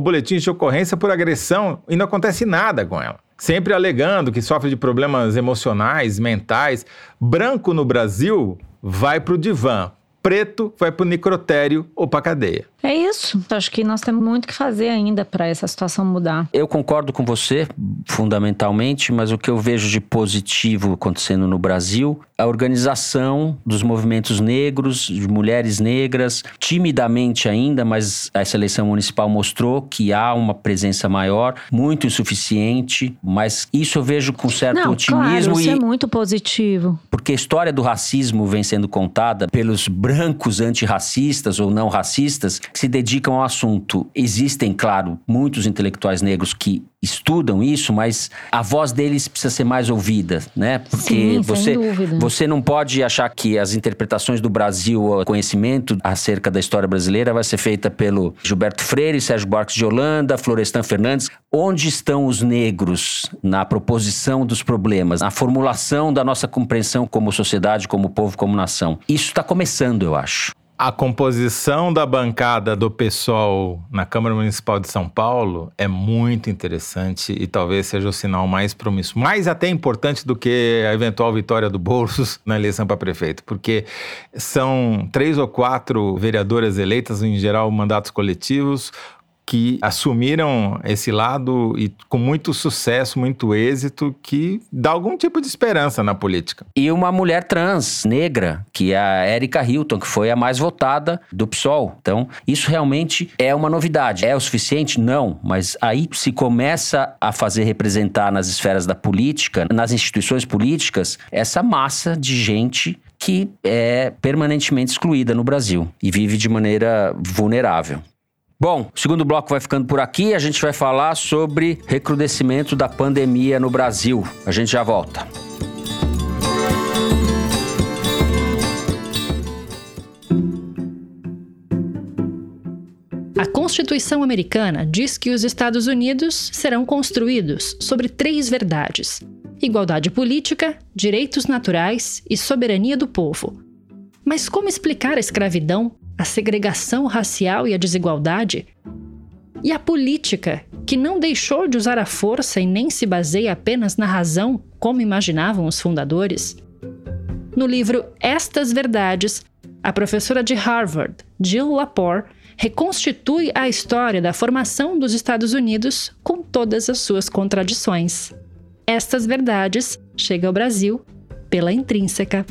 [SPEAKER 6] boletins de ocorrência por agressão e não acontece nada com ela sempre alegando que sofre de problemas emocionais, mentais. Branco no Brasil vai para o divã, preto vai para o necrotério ou para cadeia.
[SPEAKER 4] É isso. Acho que nós temos muito que fazer ainda para essa situação mudar.
[SPEAKER 2] Eu concordo com você, fundamentalmente, mas o que eu vejo de positivo acontecendo no Brasil, a organização dos movimentos negros, de mulheres negras, timidamente ainda, mas essa eleição municipal mostrou que há uma presença maior, muito insuficiente, mas isso eu vejo com certo
[SPEAKER 4] Não,
[SPEAKER 2] otimismo.
[SPEAKER 4] Claro, isso
[SPEAKER 2] e...
[SPEAKER 4] é muito positivo.
[SPEAKER 2] Porque a história do racismo vem sendo contada pelos brancos antirracistas ou não racistas que se dedicam ao assunto. Existem, claro, muitos intelectuais negros que estudam isso, mas a voz deles precisa ser mais ouvida, né?
[SPEAKER 4] Porque Sim, você,
[SPEAKER 2] você não pode achar que as interpretações do Brasil, o conhecimento acerca da história brasileira vai ser feita pelo Gilberto Freire, Sérgio Barques de Holanda, Florestan Fernandes. Onde estão os negros na proposição dos problemas, na formulação da nossa compreensão como sociedade, como povo, como nação? Isso está começando, eu acho.
[SPEAKER 6] A composição da bancada do PSOL na Câmara Municipal de São Paulo é muito interessante e talvez seja o sinal mais promissor, mais até importante do que a eventual vitória do Bolsos na eleição para prefeito, porque são três ou quatro vereadoras eleitas, em geral mandatos coletivos, que assumiram esse lado e com muito sucesso, muito êxito, que dá algum tipo de esperança na política.
[SPEAKER 2] E uma mulher trans, negra, que é a Erika Hilton, que foi a mais votada do PSOL. Então, isso realmente é uma novidade. É o suficiente? Não, mas aí se começa a fazer representar nas esferas da política, nas instituições políticas, essa massa de gente que é permanentemente excluída no Brasil e vive de maneira vulnerável. Bom, o segundo bloco vai ficando por aqui. A gente vai falar sobre recrudescimento da pandemia no Brasil. A gente já volta.
[SPEAKER 9] A Constituição Americana diz que os Estados Unidos serão construídos sobre três verdades: igualdade política, direitos naturais e soberania do povo. Mas como explicar a escravidão a segregação racial e a desigualdade, e a política, que não deixou de usar a força e nem se baseia apenas na razão, como imaginavam os fundadores. No livro Estas Verdades, a professora de Harvard, Jill Lepore, reconstitui a história da formação dos Estados Unidos com todas as suas contradições. Estas Verdades chega ao Brasil pela Intrínseca.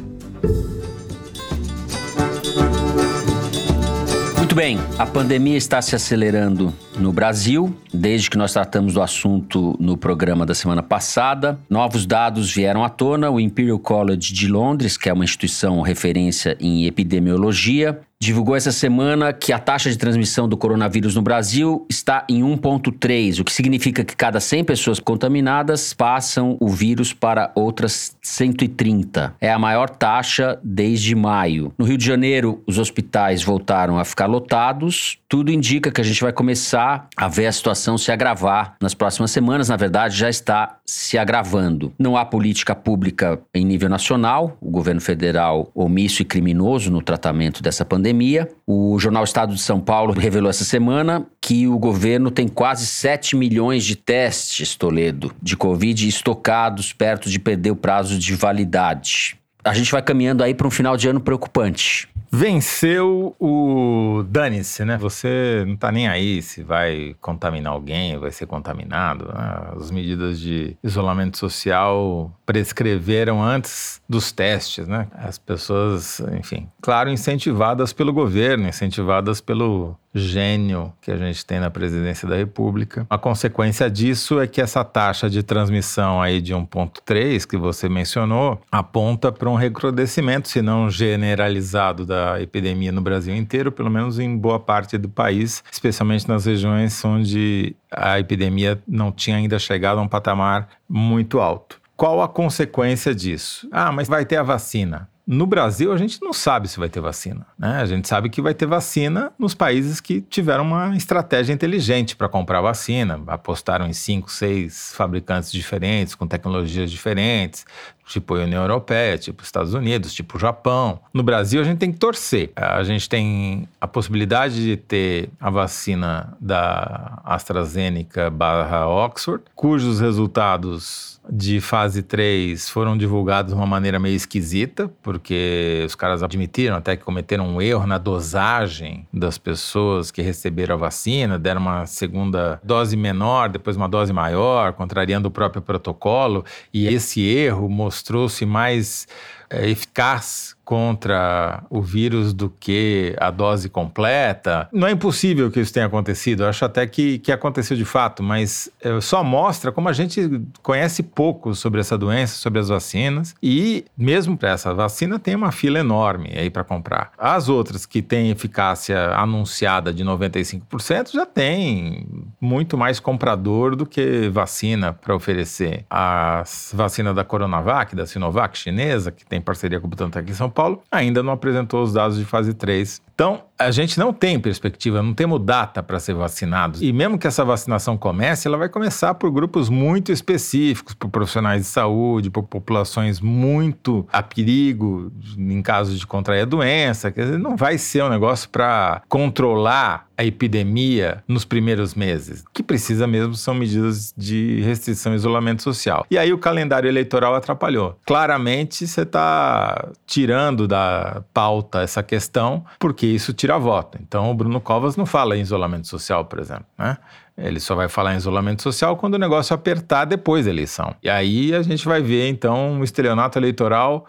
[SPEAKER 2] Muito bem, a pandemia está se acelerando no Brasil, desde que nós tratamos do assunto no programa da semana passada. Novos dados vieram à tona. O Imperial College de Londres, que é uma instituição referência em epidemiologia, divulgou essa semana que a taxa de transmissão do coronavírus no Brasil está em 1,3, o que significa que cada 100 pessoas contaminadas passam o vírus para outras 130. É a maior taxa desde maio. No Rio de Janeiro, os hospitais voltaram a ficar lotados. Tudo indica que a gente vai começar a ver a situação se agravar nas próximas semanas. Na verdade, já está se agravando. Não há política pública em nível nacional. O governo federal omisso e criminoso no tratamento dessa pandemia. O jornal Estado de São Paulo revelou essa semana que o governo tem quase 7 milhões de testes, Toledo, de Covid estocados perto de perder o prazo de validade. A gente vai caminhando aí para um final de ano preocupante.
[SPEAKER 6] Venceu o dane-se, né? Você não tá nem aí se vai contaminar alguém, vai ser contaminado. Né? As medidas de isolamento social prescreveram antes dos testes, né? As pessoas, enfim, claro, incentivadas pelo governo, incentivadas pelo gênio que a gente tem na presidência da República. A consequência disso é que essa taxa de transmissão aí de 1.3 que você mencionou aponta para um recrudescimento, se não generalizado da epidemia no Brasil inteiro, pelo menos em boa parte do país, especialmente nas regiões onde a epidemia não tinha ainda chegado a um patamar muito alto. Qual a consequência disso? Ah, mas vai ter a vacina. No Brasil, a gente não sabe se vai ter vacina. Né? A gente sabe que vai ter vacina nos países que tiveram uma estratégia inteligente para comprar vacina, apostaram em cinco, seis fabricantes diferentes, com tecnologias diferentes, tipo a União Europeia, tipo Estados Unidos, tipo Japão. No Brasil, a gente tem que torcer. A gente tem a possibilidade de ter a vacina da AstraZeneca barra Oxford, cujos resultados de fase 3 foram divulgados de uma maneira meio esquisita, porque os caras admitiram até que cometeram um erro na dosagem das pessoas que receberam a vacina, deram uma segunda dose menor, depois uma dose maior, contrariando o próprio protocolo, e esse erro mostrou-se mais é, eficaz contra o vírus do que a dose completa. Não é impossível que isso tenha acontecido, eu acho até que, que aconteceu de fato, mas é, só mostra como a gente conhece pouco sobre essa doença, sobre as vacinas, e mesmo para essa vacina tem uma fila enorme aí para comprar. As outras que têm eficácia anunciada de 95% já tem muito mais comprador do que vacina para oferecer. A vacina da Coronavac, da Sinovac chinesa, que tem parceria com o Butantan aqui em São Paulo, ainda não apresentou os dados de fase 3 então, a gente não tem perspectiva, não temos data para ser vacinados. E mesmo que essa vacinação comece, ela vai começar por grupos muito específicos, por profissionais de saúde, por populações muito a perigo em caso de contrair a doença. Quer dizer, não vai ser um negócio para controlar a epidemia nos primeiros meses. O que precisa mesmo são medidas de restrição e isolamento social. E aí o calendário eleitoral atrapalhou. Claramente você está tirando da pauta essa questão, porque isso tira voto. Então, o Bruno Covas não fala em isolamento social, por exemplo, né? Ele só vai falar em isolamento social quando o negócio apertar depois da eleição. E aí a gente vai ver, então, um estelionato eleitoral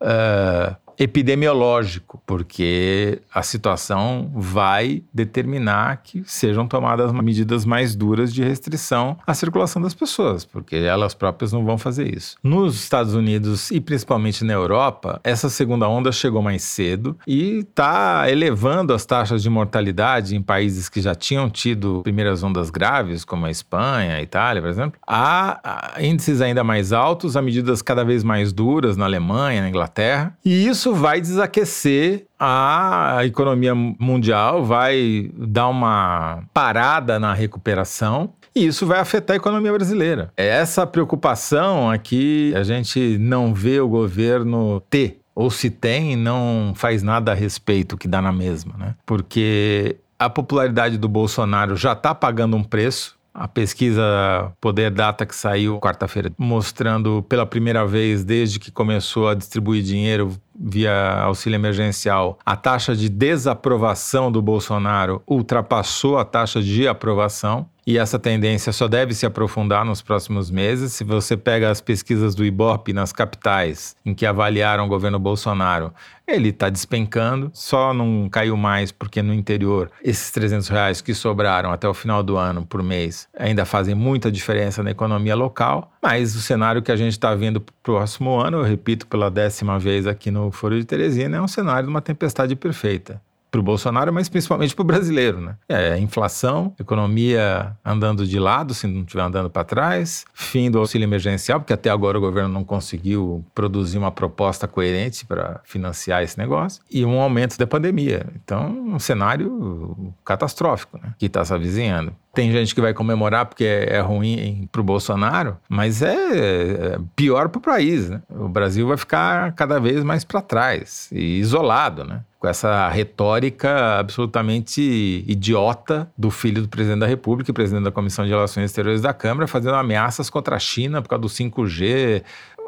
[SPEAKER 6] uh, epidemiológico, porque a situação vai determinar que sejam tomadas medidas mais duras de restrição à circulação das pessoas, porque elas próprias não vão fazer isso. Nos Estados Unidos e principalmente na Europa, essa segunda onda chegou mais cedo e está elevando as taxas de mortalidade em países que já tinham tido primeiras ondas graves, como a Espanha, a Itália, por exemplo, a índices ainda mais altos, a medidas cada vez mais duras na Alemanha, na Inglaterra, e isso isso vai desaquecer a economia mundial, vai dar uma parada na recuperação. E isso vai afetar a economia brasileira. É essa preocupação aqui a gente não vê o governo ter. Ou se tem, não faz nada a respeito, que dá na mesma, né? Porque a popularidade do Bolsonaro já está pagando um preço a pesquisa Poder Data que saiu quarta-feira, mostrando pela primeira vez desde que começou a distribuir dinheiro via auxílio emergencial, a taxa de desaprovação do Bolsonaro ultrapassou a taxa de aprovação e essa tendência só deve se aprofundar nos próximos meses. Se você pega as pesquisas do Ibope nas capitais, em que avaliaram o governo Bolsonaro, ele está despencando, só não caiu mais porque no interior esses 300 reais que sobraram até o final do ano por mês ainda fazem muita diferença na economia local. Mas o cenário que a gente está vendo para o próximo ano, eu repito pela décima vez aqui no Foro de Teresina, é um cenário de uma tempestade perfeita para o Bolsonaro, mas principalmente para o brasileiro, né? É inflação, economia andando de lado, se não estiver andando para trás, fim do auxílio emergencial, porque até agora o governo não conseguiu produzir uma proposta coerente para financiar esse negócio, e um aumento da pandemia. Então, um cenário catastrófico, né? Que está se avizinhando. Tem gente que vai comemorar porque é ruim para o Bolsonaro, mas é, é pior para o país. Né? O Brasil vai ficar cada vez mais para trás e isolado, né? com essa retórica absolutamente idiota do filho do presidente da República e presidente da Comissão de Relações Exteriores da Câmara, fazendo ameaças contra a China por causa do 5G,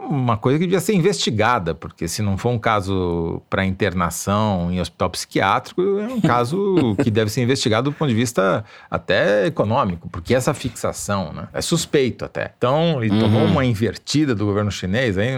[SPEAKER 6] uma coisa que devia ser investigada, porque se não for um caso para internação em hospital psiquiátrico, é um caso que deve ser investigado do ponto de vista até econômico, porque essa fixação né, é suspeito até. Então, ele uhum. tomou uma invertida do governo chinês aí,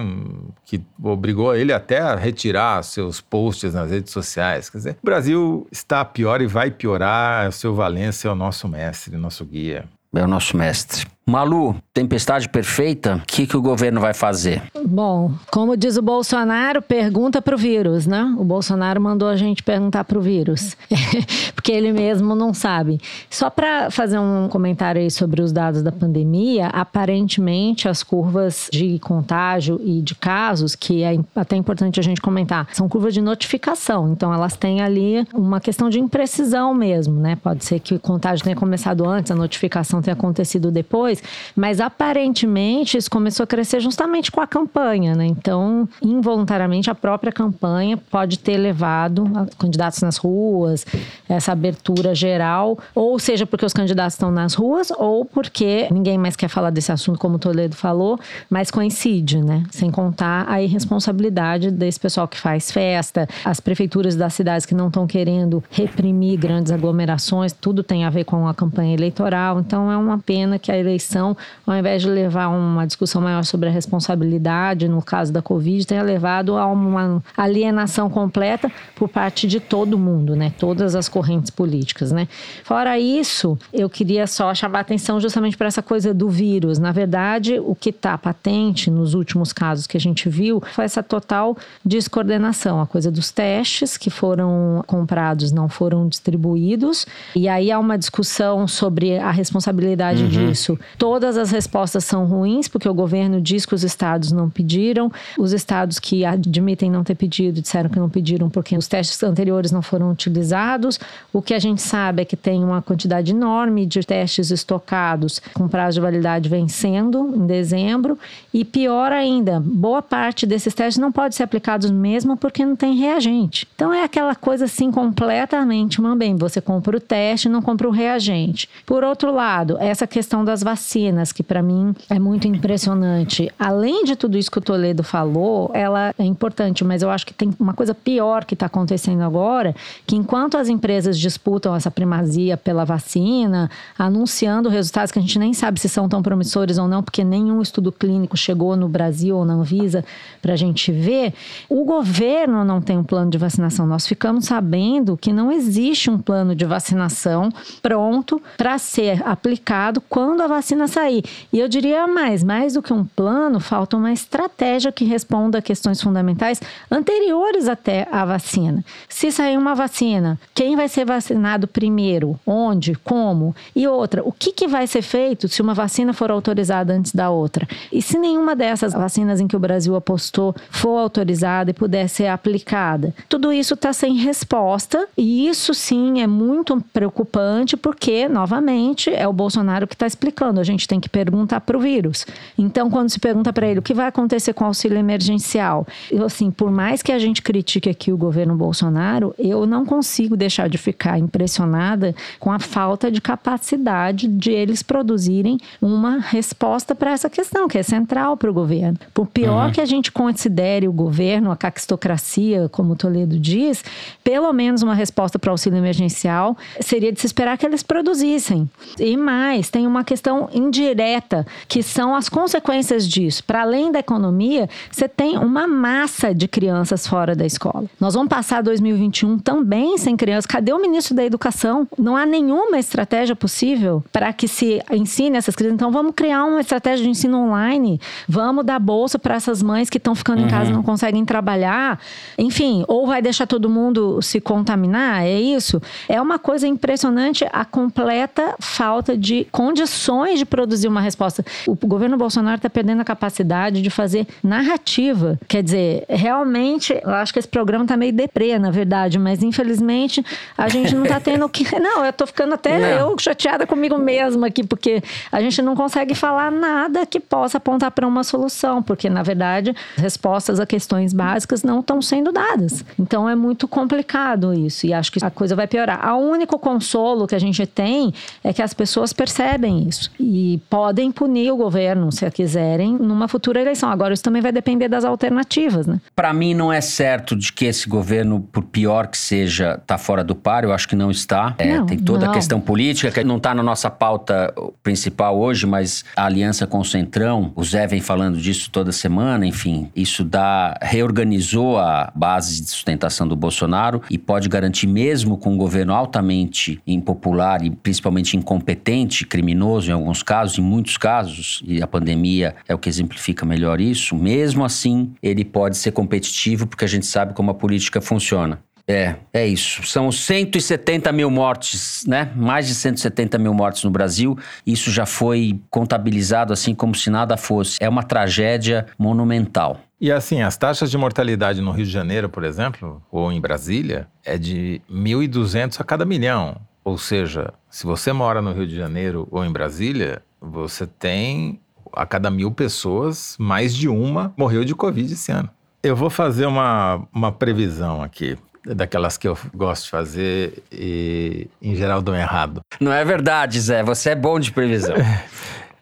[SPEAKER 6] que obrigou ele até a retirar seus posts nas redes sociais. Quer dizer, o Brasil está pior e vai piorar. O seu Valência é o nosso mestre, nosso guia.
[SPEAKER 2] É o nosso mestre. Malu, tempestade perfeita, o que, que o governo vai fazer?
[SPEAKER 4] Bom, como diz o Bolsonaro, pergunta para o vírus, né? O Bolsonaro mandou a gente perguntar para o vírus, porque ele mesmo não sabe. Só para fazer um comentário aí sobre os dados da pandemia, aparentemente as curvas de contágio e de casos, que é até importante a gente comentar, são curvas de notificação. Então elas têm ali uma questão de imprecisão mesmo, né? Pode ser que o contágio tenha começado antes, a notificação tenha acontecido depois depois, mas aparentemente isso começou a crescer justamente com a campanha, né? Então, involuntariamente, a própria campanha pode ter levado candidatos nas ruas, essa abertura geral, ou seja, porque os candidatos estão nas ruas, ou porque ninguém mais quer falar desse assunto, como o Toledo falou, mas coincide, né? Sem contar a irresponsabilidade desse pessoal que faz festa, as prefeituras das cidades que não estão querendo reprimir grandes aglomerações, tudo tem a ver com a campanha eleitoral. Então, é uma pena que a eleição eleição, ao invés de levar uma discussão maior sobre a responsabilidade, no caso da Covid, tenha levado a uma alienação completa por parte de todo mundo, né? Todas as correntes políticas, né? Fora isso, eu queria só chamar a atenção justamente para essa coisa do vírus. Na verdade, o que está patente nos últimos casos que a gente viu foi essa total descoordenação, a coisa dos testes que foram comprados não foram distribuídos, e aí há uma discussão sobre a responsabilidade uhum. disso Todas as respostas são ruins, porque o governo diz que os estados não pediram. Os estados que admitem não ter pedido disseram que não pediram porque os testes anteriores não foram utilizados. O que a gente sabe é que tem uma quantidade enorme de testes estocados com prazo de validade vencendo em dezembro. E pior ainda, boa parte desses testes não pode ser aplicados mesmo porque não tem reagente. Então é aquela coisa assim completamente mambem. Você compra o teste, não compra o reagente. Por outro lado, essa questão das vacinas vacinas, que para mim é muito impressionante. Além de tudo isso que o Toledo falou, ela é importante, mas eu acho que tem uma coisa pior que está acontecendo agora, que enquanto as empresas disputam essa primazia pela vacina, anunciando resultados que a gente nem sabe se são tão promissores ou não, porque nenhum estudo clínico chegou no Brasil ou na Anvisa para a gente ver, o governo não tem um plano de vacinação. Nós ficamos sabendo que não existe um plano de vacinação pronto para ser aplicado quando a vacina vacina sair. E eu diria mais, mais do que um plano, falta uma estratégia que responda a questões fundamentais anteriores até à vacina. Se sair uma vacina, quem vai ser vacinado primeiro? Onde? Como? E outra, o que, que vai ser feito se uma vacina for autorizada antes da outra? E se nenhuma dessas vacinas em que o Brasil apostou for autorizada e puder ser aplicada? Tudo isso está sem resposta e isso sim é muito preocupante porque, novamente, é o Bolsonaro que está explicando a gente tem que perguntar para o vírus. Então, quando se pergunta para ele o que vai acontecer com o auxílio emergencial, eu, assim, por mais que a gente critique aqui o governo Bolsonaro, eu não consigo deixar de ficar impressionada com a falta de capacidade de eles produzirem uma resposta para essa questão, que é central para o governo. Por pior uhum. que a gente considere o governo, a caquistocracia, como o Toledo diz, pelo menos uma resposta para o auxílio emergencial seria de se esperar que eles produzissem. E mais, tem uma questão indireta, que são as consequências disso. Para além da economia, você tem uma massa de crianças fora da escola. Nós vamos passar 2021 também sem crianças. Cadê o ministro da Educação? Não há nenhuma estratégia possível para que se ensine essas crianças. Então, vamos criar uma estratégia de ensino online. Vamos dar bolsa para essas mães que estão ficando uhum. em casa e não conseguem trabalhar. Enfim, ou vai deixar todo mundo se contaminar? É isso? É uma coisa impressionante a completa falta de condições de produzir uma resposta. O governo Bolsonaro está perdendo a capacidade de fazer narrativa. Quer dizer, realmente, eu acho que esse programa está meio deprê, na verdade, mas infelizmente a gente não está tendo o que. Não, eu estou ficando até não. eu chateada comigo mesma aqui, porque a gente não consegue falar nada que possa apontar para uma solução, porque na verdade respostas a questões básicas não estão sendo dadas. Então é muito complicado isso e acho que a coisa vai piorar. O único consolo que a gente tem é que as pessoas percebem isso e podem punir o governo se quiserem numa futura eleição. Agora isso também vai depender das alternativas, né?
[SPEAKER 2] Para mim não é certo de que esse governo, por pior que seja, está fora do par. Eu acho que não está. É, não, tem toda não. a questão política que não está na nossa pauta principal hoje, mas a aliança com o Centrão, o Zé vem falando disso toda semana. Enfim, isso dá reorganizou a base de sustentação do Bolsonaro e pode garantir mesmo com um governo altamente impopular e principalmente incompetente, criminoso em alguns casos, em muitos casos, e a pandemia é o que exemplifica melhor isso. Mesmo assim, ele pode ser competitivo porque a gente sabe como a política funciona. É, é isso. São 170 mil mortes, né? Mais de 170 mil mortes no Brasil. Isso já foi contabilizado assim como se nada fosse. É uma tragédia monumental.
[SPEAKER 6] E assim, as taxas de mortalidade no Rio de Janeiro, por exemplo, ou em Brasília, é de 1.200 a cada milhão. Ou seja, se você mora no Rio de Janeiro ou em Brasília, você tem a cada mil pessoas, mais de uma morreu de Covid esse ano. Eu vou fazer uma, uma previsão aqui daquelas que eu gosto de fazer e, em geral, dão errado.
[SPEAKER 2] Não é verdade, Zé. Você é bom de previsão.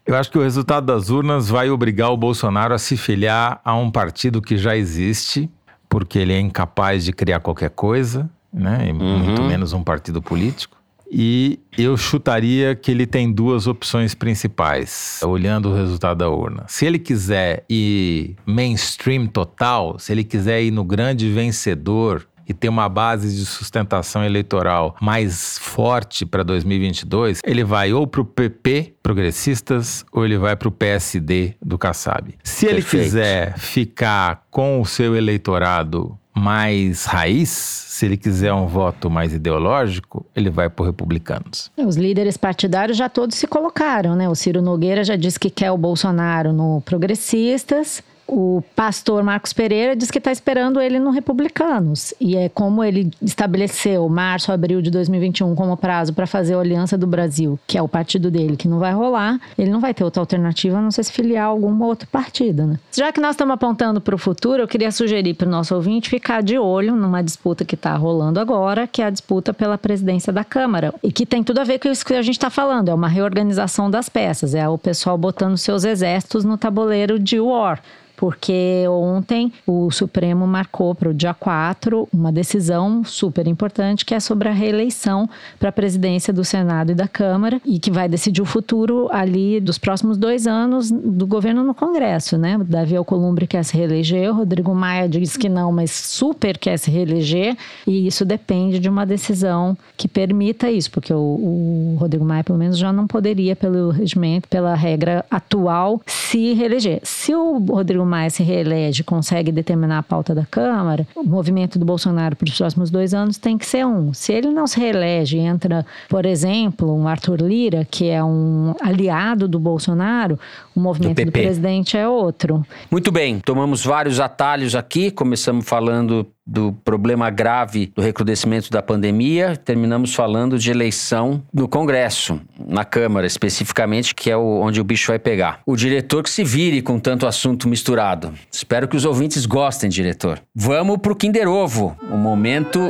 [SPEAKER 6] Eu acho que o resultado das urnas vai obrigar o Bolsonaro a se filiar a um partido que já existe, porque ele é incapaz de criar qualquer coisa, né? E uhum. muito menos um partido político. E eu chutaria que ele tem duas opções principais, olhando o resultado da urna. Se ele quiser ir mainstream total, se ele quiser ir no grande vencedor e ter uma base de sustentação eleitoral mais forte para 2022, ele vai ou para o PP, progressistas, ou ele vai para o PSD do Kassab. Se Perfeito. ele quiser ficar com o seu eleitorado mais raiz, se ele quiser um voto mais ideológico, ele vai por republicanos.
[SPEAKER 4] Os líderes partidários já todos se colocaram, né? O Ciro Nogueira já disse que quer o Bolsonaro no Progressistas o pastor Marcos Pereira diz que está esperando ele no Republicanos. E é como ele estabeleceu março, abril de 2021 como prazo para fazer a Aliança do Brasil, que é o partido dele, que não vai rolar, ele não vai ter outra alternativa a não ser se filiar a algum outro partido, né? Já que nós estamos apontando para o futuro, eu queria sugerir para o nosso ouvinte ficar de olho numa disputa que está rolando agora, que é a disputa pela presidência da Câmara. E que tem tudo a ver com isso que a gente está falando, é uma reorganização das peças, é o pessoal botando seus exércitos no tabuleiro de war porque ontem o Supremo marcou para o dia 4 uma decisão super importante que é sobre a reeleição para a presidência do Senado e da Câmara e que vai decidir o futuro ali dos próximos dois anos do governo no Congresso, né? Davi Alcolumbre quer se reeleger, Rodrigo Maia diz que não, mas super quer se reeleger e isso depende de uma decisão que permita isso, porque o, o Rodrigo Maia pelo menos já não poderia pelo regimento, pela regra atual se reeleger. Se o Rodrigo Maia se reelege, consegue determinar a pauta da Câmara, o movimento do Bolsonaro para os próximos dois anos tem que ser um. Se ele não se reelege, entra, por exemplo, um Arthur Lira, que é um aliado do Bolsonaro, o movimento do, do presidente é outro.
[SPEAKER 2] Muito bem, tomamos vários atalhos aqui, começamos falando do problema grave do recrudescimento da pandemia, terminamos falando de eleição no Congresso, na Câmara especificamente, que é o, onde o bicho vai pegar. O diretor que se vire com tanto assunto misturado. Espero que os ouvintes gostem, diretor. Vamos pro Kinder Ovo, o momento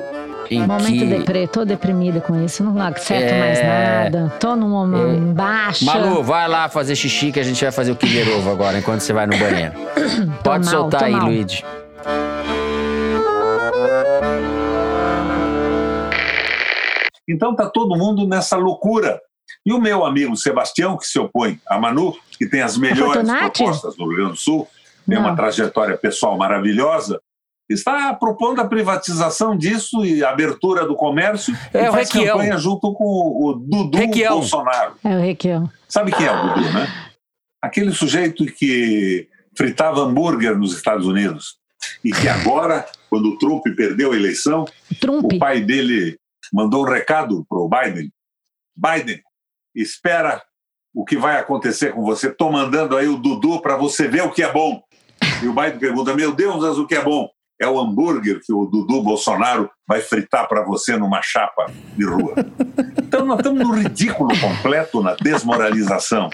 [SPEAKER 2] em
[SPEAKER 4] momento
[SPEAKER 2] que...
[SPEAKER 4] deprê, tô deprimida com isso, não acerto é... mais nada, tô num momento é... baixo.
[SPEAKER 2] Malu, vai lá fazer xixi que a gente vai fazer o Kinder Ovo agora, enquanto você vai no banheiro. Pode mal, soltar aí, mal. Luigi.
[SPEAKER 10] Então tá todo mundo nessa loucura. E o meu amigo Sebastião, que se opõe a Manu, que tem as melhores
[SPEAKER 4] Fortunati?
[SPEAKER 10] propostas no Rio Grande do Sul, tem
[SPEAKER 4] Não.
[SPEAKER 10] uma trajetória pessoal maravilhosa, está propondo a privatização disso e a abertura do comércio
[SPEAKER 2] É,
[SPEAKER 10] e
[SPEAKER 2] o
[SPEAKER 10] faz
[SPEAKER 2] Requião.
[SPEAKER 10] campanha junto com o Dudu
[SPEAKER 2] Requião.
[SPEAKER 10] Bolsonaro.
[SPEAKER 4] É o Requião.
[SPEAKER 10] Sabe quem é o Dudu, né? Aquele sujeito que fritava hambúrguer nos Estados Unidos e que agora, quando o Trump perdeu a eleição,
[SPEAKER 4] Trump.
[SPEAKER 10] o pai dele mandou um recado para o Biden. Biden, espera o que vai acontecer com você. Estou mandando aí o Dudu para você ver o que é bom. E o Biden pergunta, meu Deus, mas o que é bom? É o hambúrguer que o Dudu Bolsonaro vai fritar para você numa chapa de rua. Então nós estamos no ridículo completo, na desmoralização.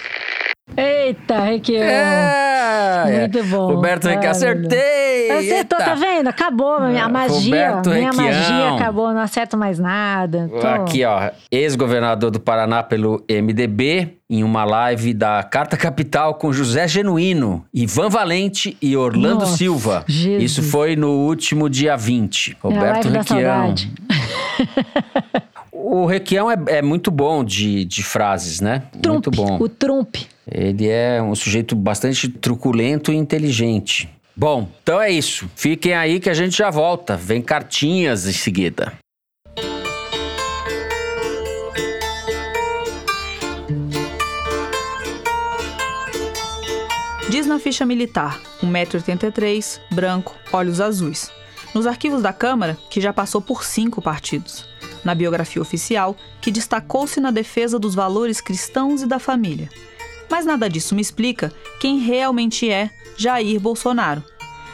[SPEAKER 4] Eita, Requião.
[SPEAKER 2] É,
[SPEAKER 4] Muito bom.
[SPEAKER 2] Roberto Requião, acertei!
[SPEAKER 4] Acertou,
[SPEAKER 2] Eita.
[SPEAKER 4] tá vendo? Acabou a minha magia.
[SPEAKER 2] Roberto
[SPEAKER 4] minha
[SPEAKER 2] Requião.
[SPEAKER 4] magia acabou, não acerto mais nada. Tô-
[SPEAKER 2] Aqui, ó, ex-governador do Paraná pelo MDB, em uma live da Carta Capital com José Genuíno, Ivan Valente e Orlando
[SPEAKER 4] Nossa,
[SPEAKER 2] Silva.
[SPEAKER 4] Jesus.
[SPEAKER 2] Isso foi no último dia 20.
[SPEAKER 4] É
[SPEAKER 2] Roberto
[SPEAKER 4] da
[SPEAKER 2] Requião. O Requião é, é muito bom de, de frases, né? Muito bom.
[SPEAKER 4] O Trump.
[SPEAKER 2] Ele é um sujeito bastante truculento e inteligente. Bom, então é isso. Fiquem aí que a gente já volta. Vem cartinhas em seguida.
[SPEAKER 11] Diz na ficha militar, 1,83m, branco, olhos azuis. Nos arquivos da Câmara, que já passou por cinco partidos. Na biografia oficial, que destacou-se na defesa dos valores cristãos e da família. Mas nada disso me explica quem realmente é Jair Bolsonaro.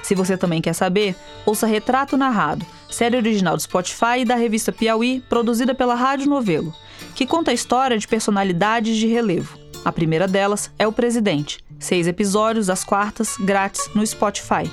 [SPEAKER 11] Se você também quer saber, ouça Retrato Narrado, série original do Spotify e da revista Piauí, produzida pela Rádio Novelo, que conta a história de personalidades de relevo. A primeira delas é o presidente. Seis episódios às quartas, grátis no Spotify.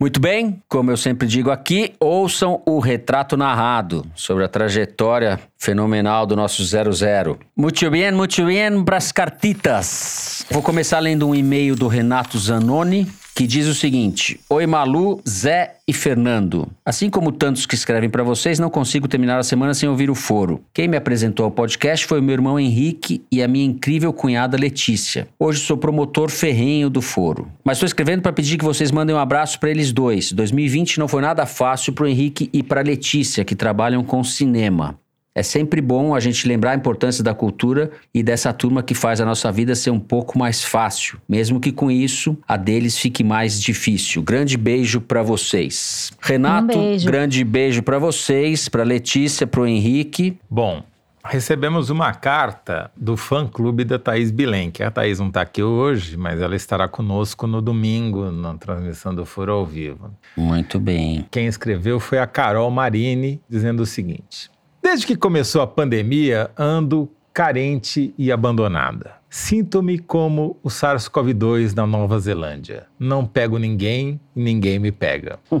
[SPEAKER 2] Muito bem, como eu sempre digo aqui, ouçam o retrato narrado sobre a trajetória fenomenal do nosso 00. Muito bem, muito bem, pras cartitas. Vou começar lendo um e-mail do Renato Zanoni, que diz o seguinte: Oi Malu, Zé e Fernando. Assim como tantos que escrevem para vocês, não consigo terminar a semana sem ouvir o foro. Quem me apresentou ao podcast foi o meu irmão Henrique e a minha incrível cunhada Letícia. Hoje sou promotor ferrenho do foro. Mas estou escrevendo para pedir que vocês mandem um abraço para eles dois. 2020 não foi nada fácil para o Henrique e para Letícia, que trabalham com cinema. É sempre bom a gente lembrar a importância da cultura e dessa turma que faz a nossa vida ser um pouco mais fácil, mesmo que com isso a deles fique mais difícil. Grande beijo pra vocês. Renato,
[SPEAKER 4] Um beijo.
[SPEAKER 2] grande beijo pra vocês, pra Letícia, pro Henrique.
[SPEAKER 6] Bom, recebemos uma carta do fã-clube da Thaís Bilenque. A Thaís não está aqui hoje, mas ela estará conosco no domingo, na transmissão do Foro ao Vivo.
[SPEAKER 2] Muito bem.
[SPEAKER 6] Quem escreveu foi a Carol Marini, dizendo o seguinte: Desde que começou a pandemia, ando carente e abandonada. Sinto-me como o SARS-CoV-2 da Nova Zelândia. Não pego ninguém e ninguém me pega.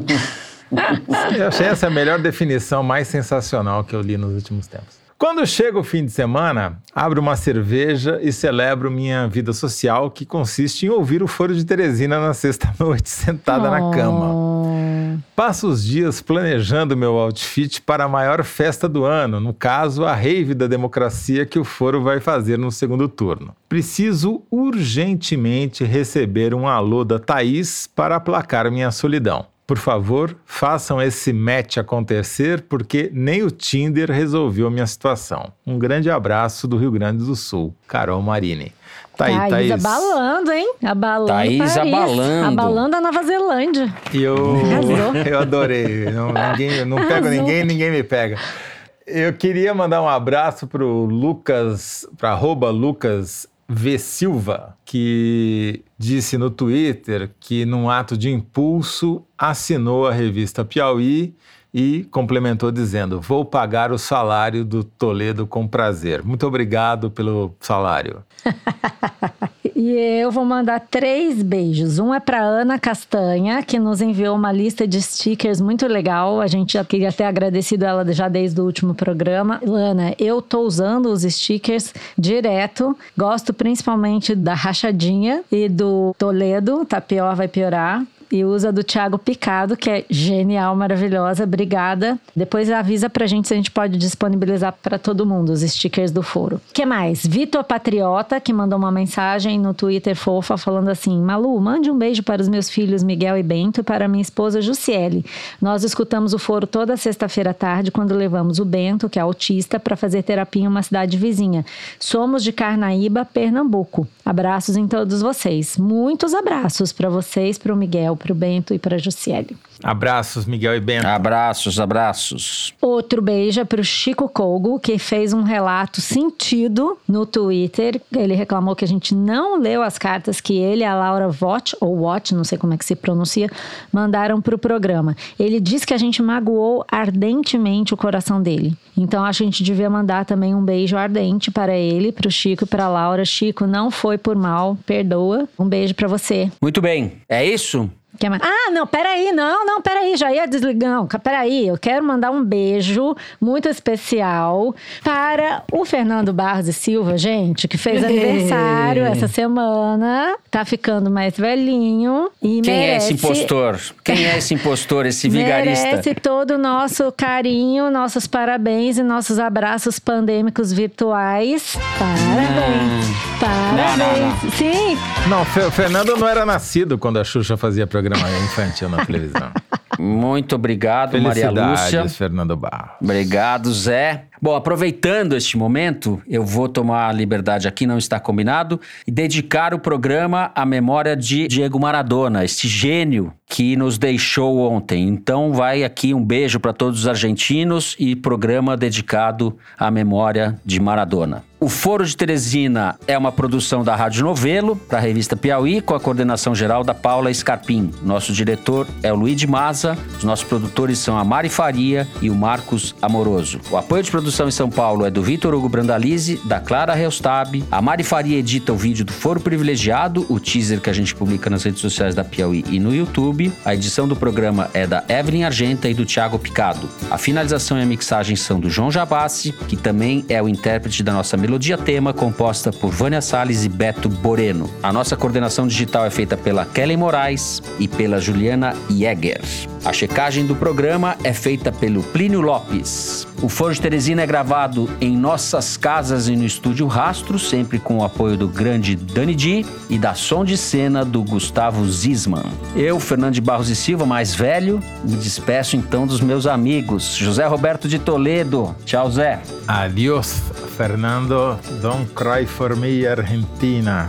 [SPEAKER 6] eu achei essa a melhor definição mais sensacional que eu li nos últimos tempos. Quando chega o fim de semana, abro uma cerveja e celebro minha vida social, que consiste em ouvir o Foro de Teresina na sexta-noite, sentada na cama. Passo os dias planejando meu outfit para a maior festa do ano, no caso, a rave da democracia que o Foro vai fazer no segundo turno. Preciso urgentemente receber um alô da Thaís para aplacar minha solidão. Por favor, façam esse match acontecer, porque nem o Tinder resolveu minha situação. Um grande abraço do Rio Grande do Sul, Carol Marini. Tá aí,
[SPEAKER 4] Thaís,
[SPEAKER 6] Thaís.
[SPEAKER 4] abalando, hein? Abalando
[SPEAKER 2] Thaís
[SPEAKER 4] Paris.
[SPEAKER 2] abalando.
[SPEAKER 4] Abalando a Nova Zelândia.
[SPEAKER 6] E eu,
[SPEAKER 4] Arrasou.
[SPEAKER 6] eu adorei. Não, ninguém, eu não pego ninguém, ninguém me pega. Eu queria mandar um abraço pro Lucas, para arroba Lucas V. Silva, que disse no Twitter que, num ato de impulso, assinou a revista Piauí e complementou dizendo: Vou pagar o salário do Toledo com prazer. Muito obrigado pelo salário.
[SPEAKER 4] E eu vou mandar três beijos. Um é para Ana Castanha, que nos enviou uma lista de stickers muito legal. A gente já queria ter agradecido ela já desde o último programa. Ana, eu tô usando os stickers direto. Gosto principalmente da rachadinha e do Toledo, tá pior, vai piorar. E usa do Thiago Picado, que é genial, maravilhosa. Obrigada. Depois avisa pra gente se a gente pode disponibilizar para todo mundo os stickers do foro. que mais? Vitor Patriota, que mandou uma mensagem no Twitter fofa falando assim: Malu, mande um beijo para os meus filhos Miguel e Bento e para minha esposa Jussiele. Nós escutamos o foro toda sexta-feira à tarde quando levamos o Bento, que é autista, para fazer terapia em uma cidade vizinha. Somos de Carnaíba, Pernambuco. Abraços em todos vocês. Muitos abraços para vocês, para o Miguel, para o Bento e para a Jussiele.
[SPEAKER 6] Abraços, Miguel e Bento.
[SPEAKER 2] Abraços, abraços.
[SPEAKER 4] Outro beijo é pro Chico Colgo, que fez um relato sentido no Twitter. Ele reclamou que a gente não leu as cartas que ele e a Laura Vott, ou Watt, não sei como é que se pronuncia, mandaram pro programa. Ele diz que a gente magoou ardentemente o coração dele. Então acho que a gente devia mandar também um beijo ardente para ele, pro Chico e pra Laura. Chico, não foi por mal, perdoa. Um beijo para você.
[SPEAKER 2] Muito bem. É isso?
[SPEAKER 4] Quer mais? Ah, não, peraí, não, não, peraí, já ia desligar. Não, peraí, eu quero mandar um beijo muito especial para o Fernando Barros e Silva, gente, que fez aniversário essa semana, tá ficando mais velhinho e
[SPEAKER 2] Quem
[SPEAKER 4] merece...
[SPEAKER 2] é esse impostor? Quem é esse impostor, esse vigarista?
[SPEAKER 4] Merece todo o nosso carinho, nossos parabéns e nossos abraços pandêmicos virtuais. Parabéns, parabéns.
[SPEAKER 2] Não, não, não.
[SPEAKER 4] Sim,
[SPEAKER 6] Não, Fernando não era nascido quando a Xuxa fazia programa infantil na televisão.
[SPEAKER 2] Muito obrigado, Maria Lúcia.
[SPEAKER 6] Fernando Barro.
[SPEAKER 2] Obrigado, Zé. Bom, aproveitando este momento, eu vou tomar a liberdade aqui, não está combinado, e dedicar o programa à memória de Diego Maradona, este gênio que nos deixou ontem. Então, vai aqui um beijo para todos os argentinos e programa dedicado à memória de Maradona. O Foro de Teresina é uma produção da Rádio Novelo, para a revista Piauí, com a coordenação geral da Paula Scarpim. Nosso diretor é o Luiz de Maza, os nossos produtores são a Mari Faria e o Marcos Amoroso. O apoio de produção em São Paulo é do Vitor Hugo Brandalize, da Clara Reustab. A Mari Faria edita o vídeo do Foro Privilegiado, o teaser que a gente publica nas redes sociais da Piauí e no YouTube. A edição do programa é da Evelyn Argenta e do Thiago Picado. A finalização e a mixagem são do João Jabassi, que também é o intérprete da nossa melodia tema, composta por Vânia Salles e Beto Boreno. A nossa coordenação digital é feita pela Kelly Moraes e pela Juliana Jäger. A checagem do programa é feita pelo Plínio Lopes. O Foro de Teresina é gravado em nossas casas e no estúdio Rastro, sempre com o apoio do grande Dani Di e da som de cena do Gustavo Zisman. Eu, Fernando de Barros e Silva, mais velho, me despeço então dos meus amigos. José Roberto de Toledo. Tchau, Zé.
[SPEAKER 6] Adiós, Fernando. Don't cry for me, Argentina.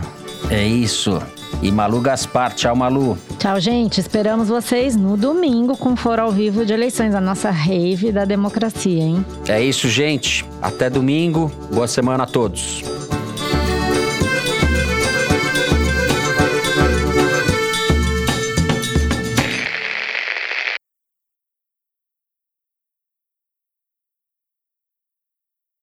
[SPEAKER 2] É isso. E Malu Gaspar. Tchau, Malu.
[SPEAKER 4] Tchau, gente. Esperamos vocês no domingo com Foro ao Vivo de Eleições, a nossa rave da democracia, hein?
[SPEAKER 2] É isso, gente. Até domingo. Boa semana a todos.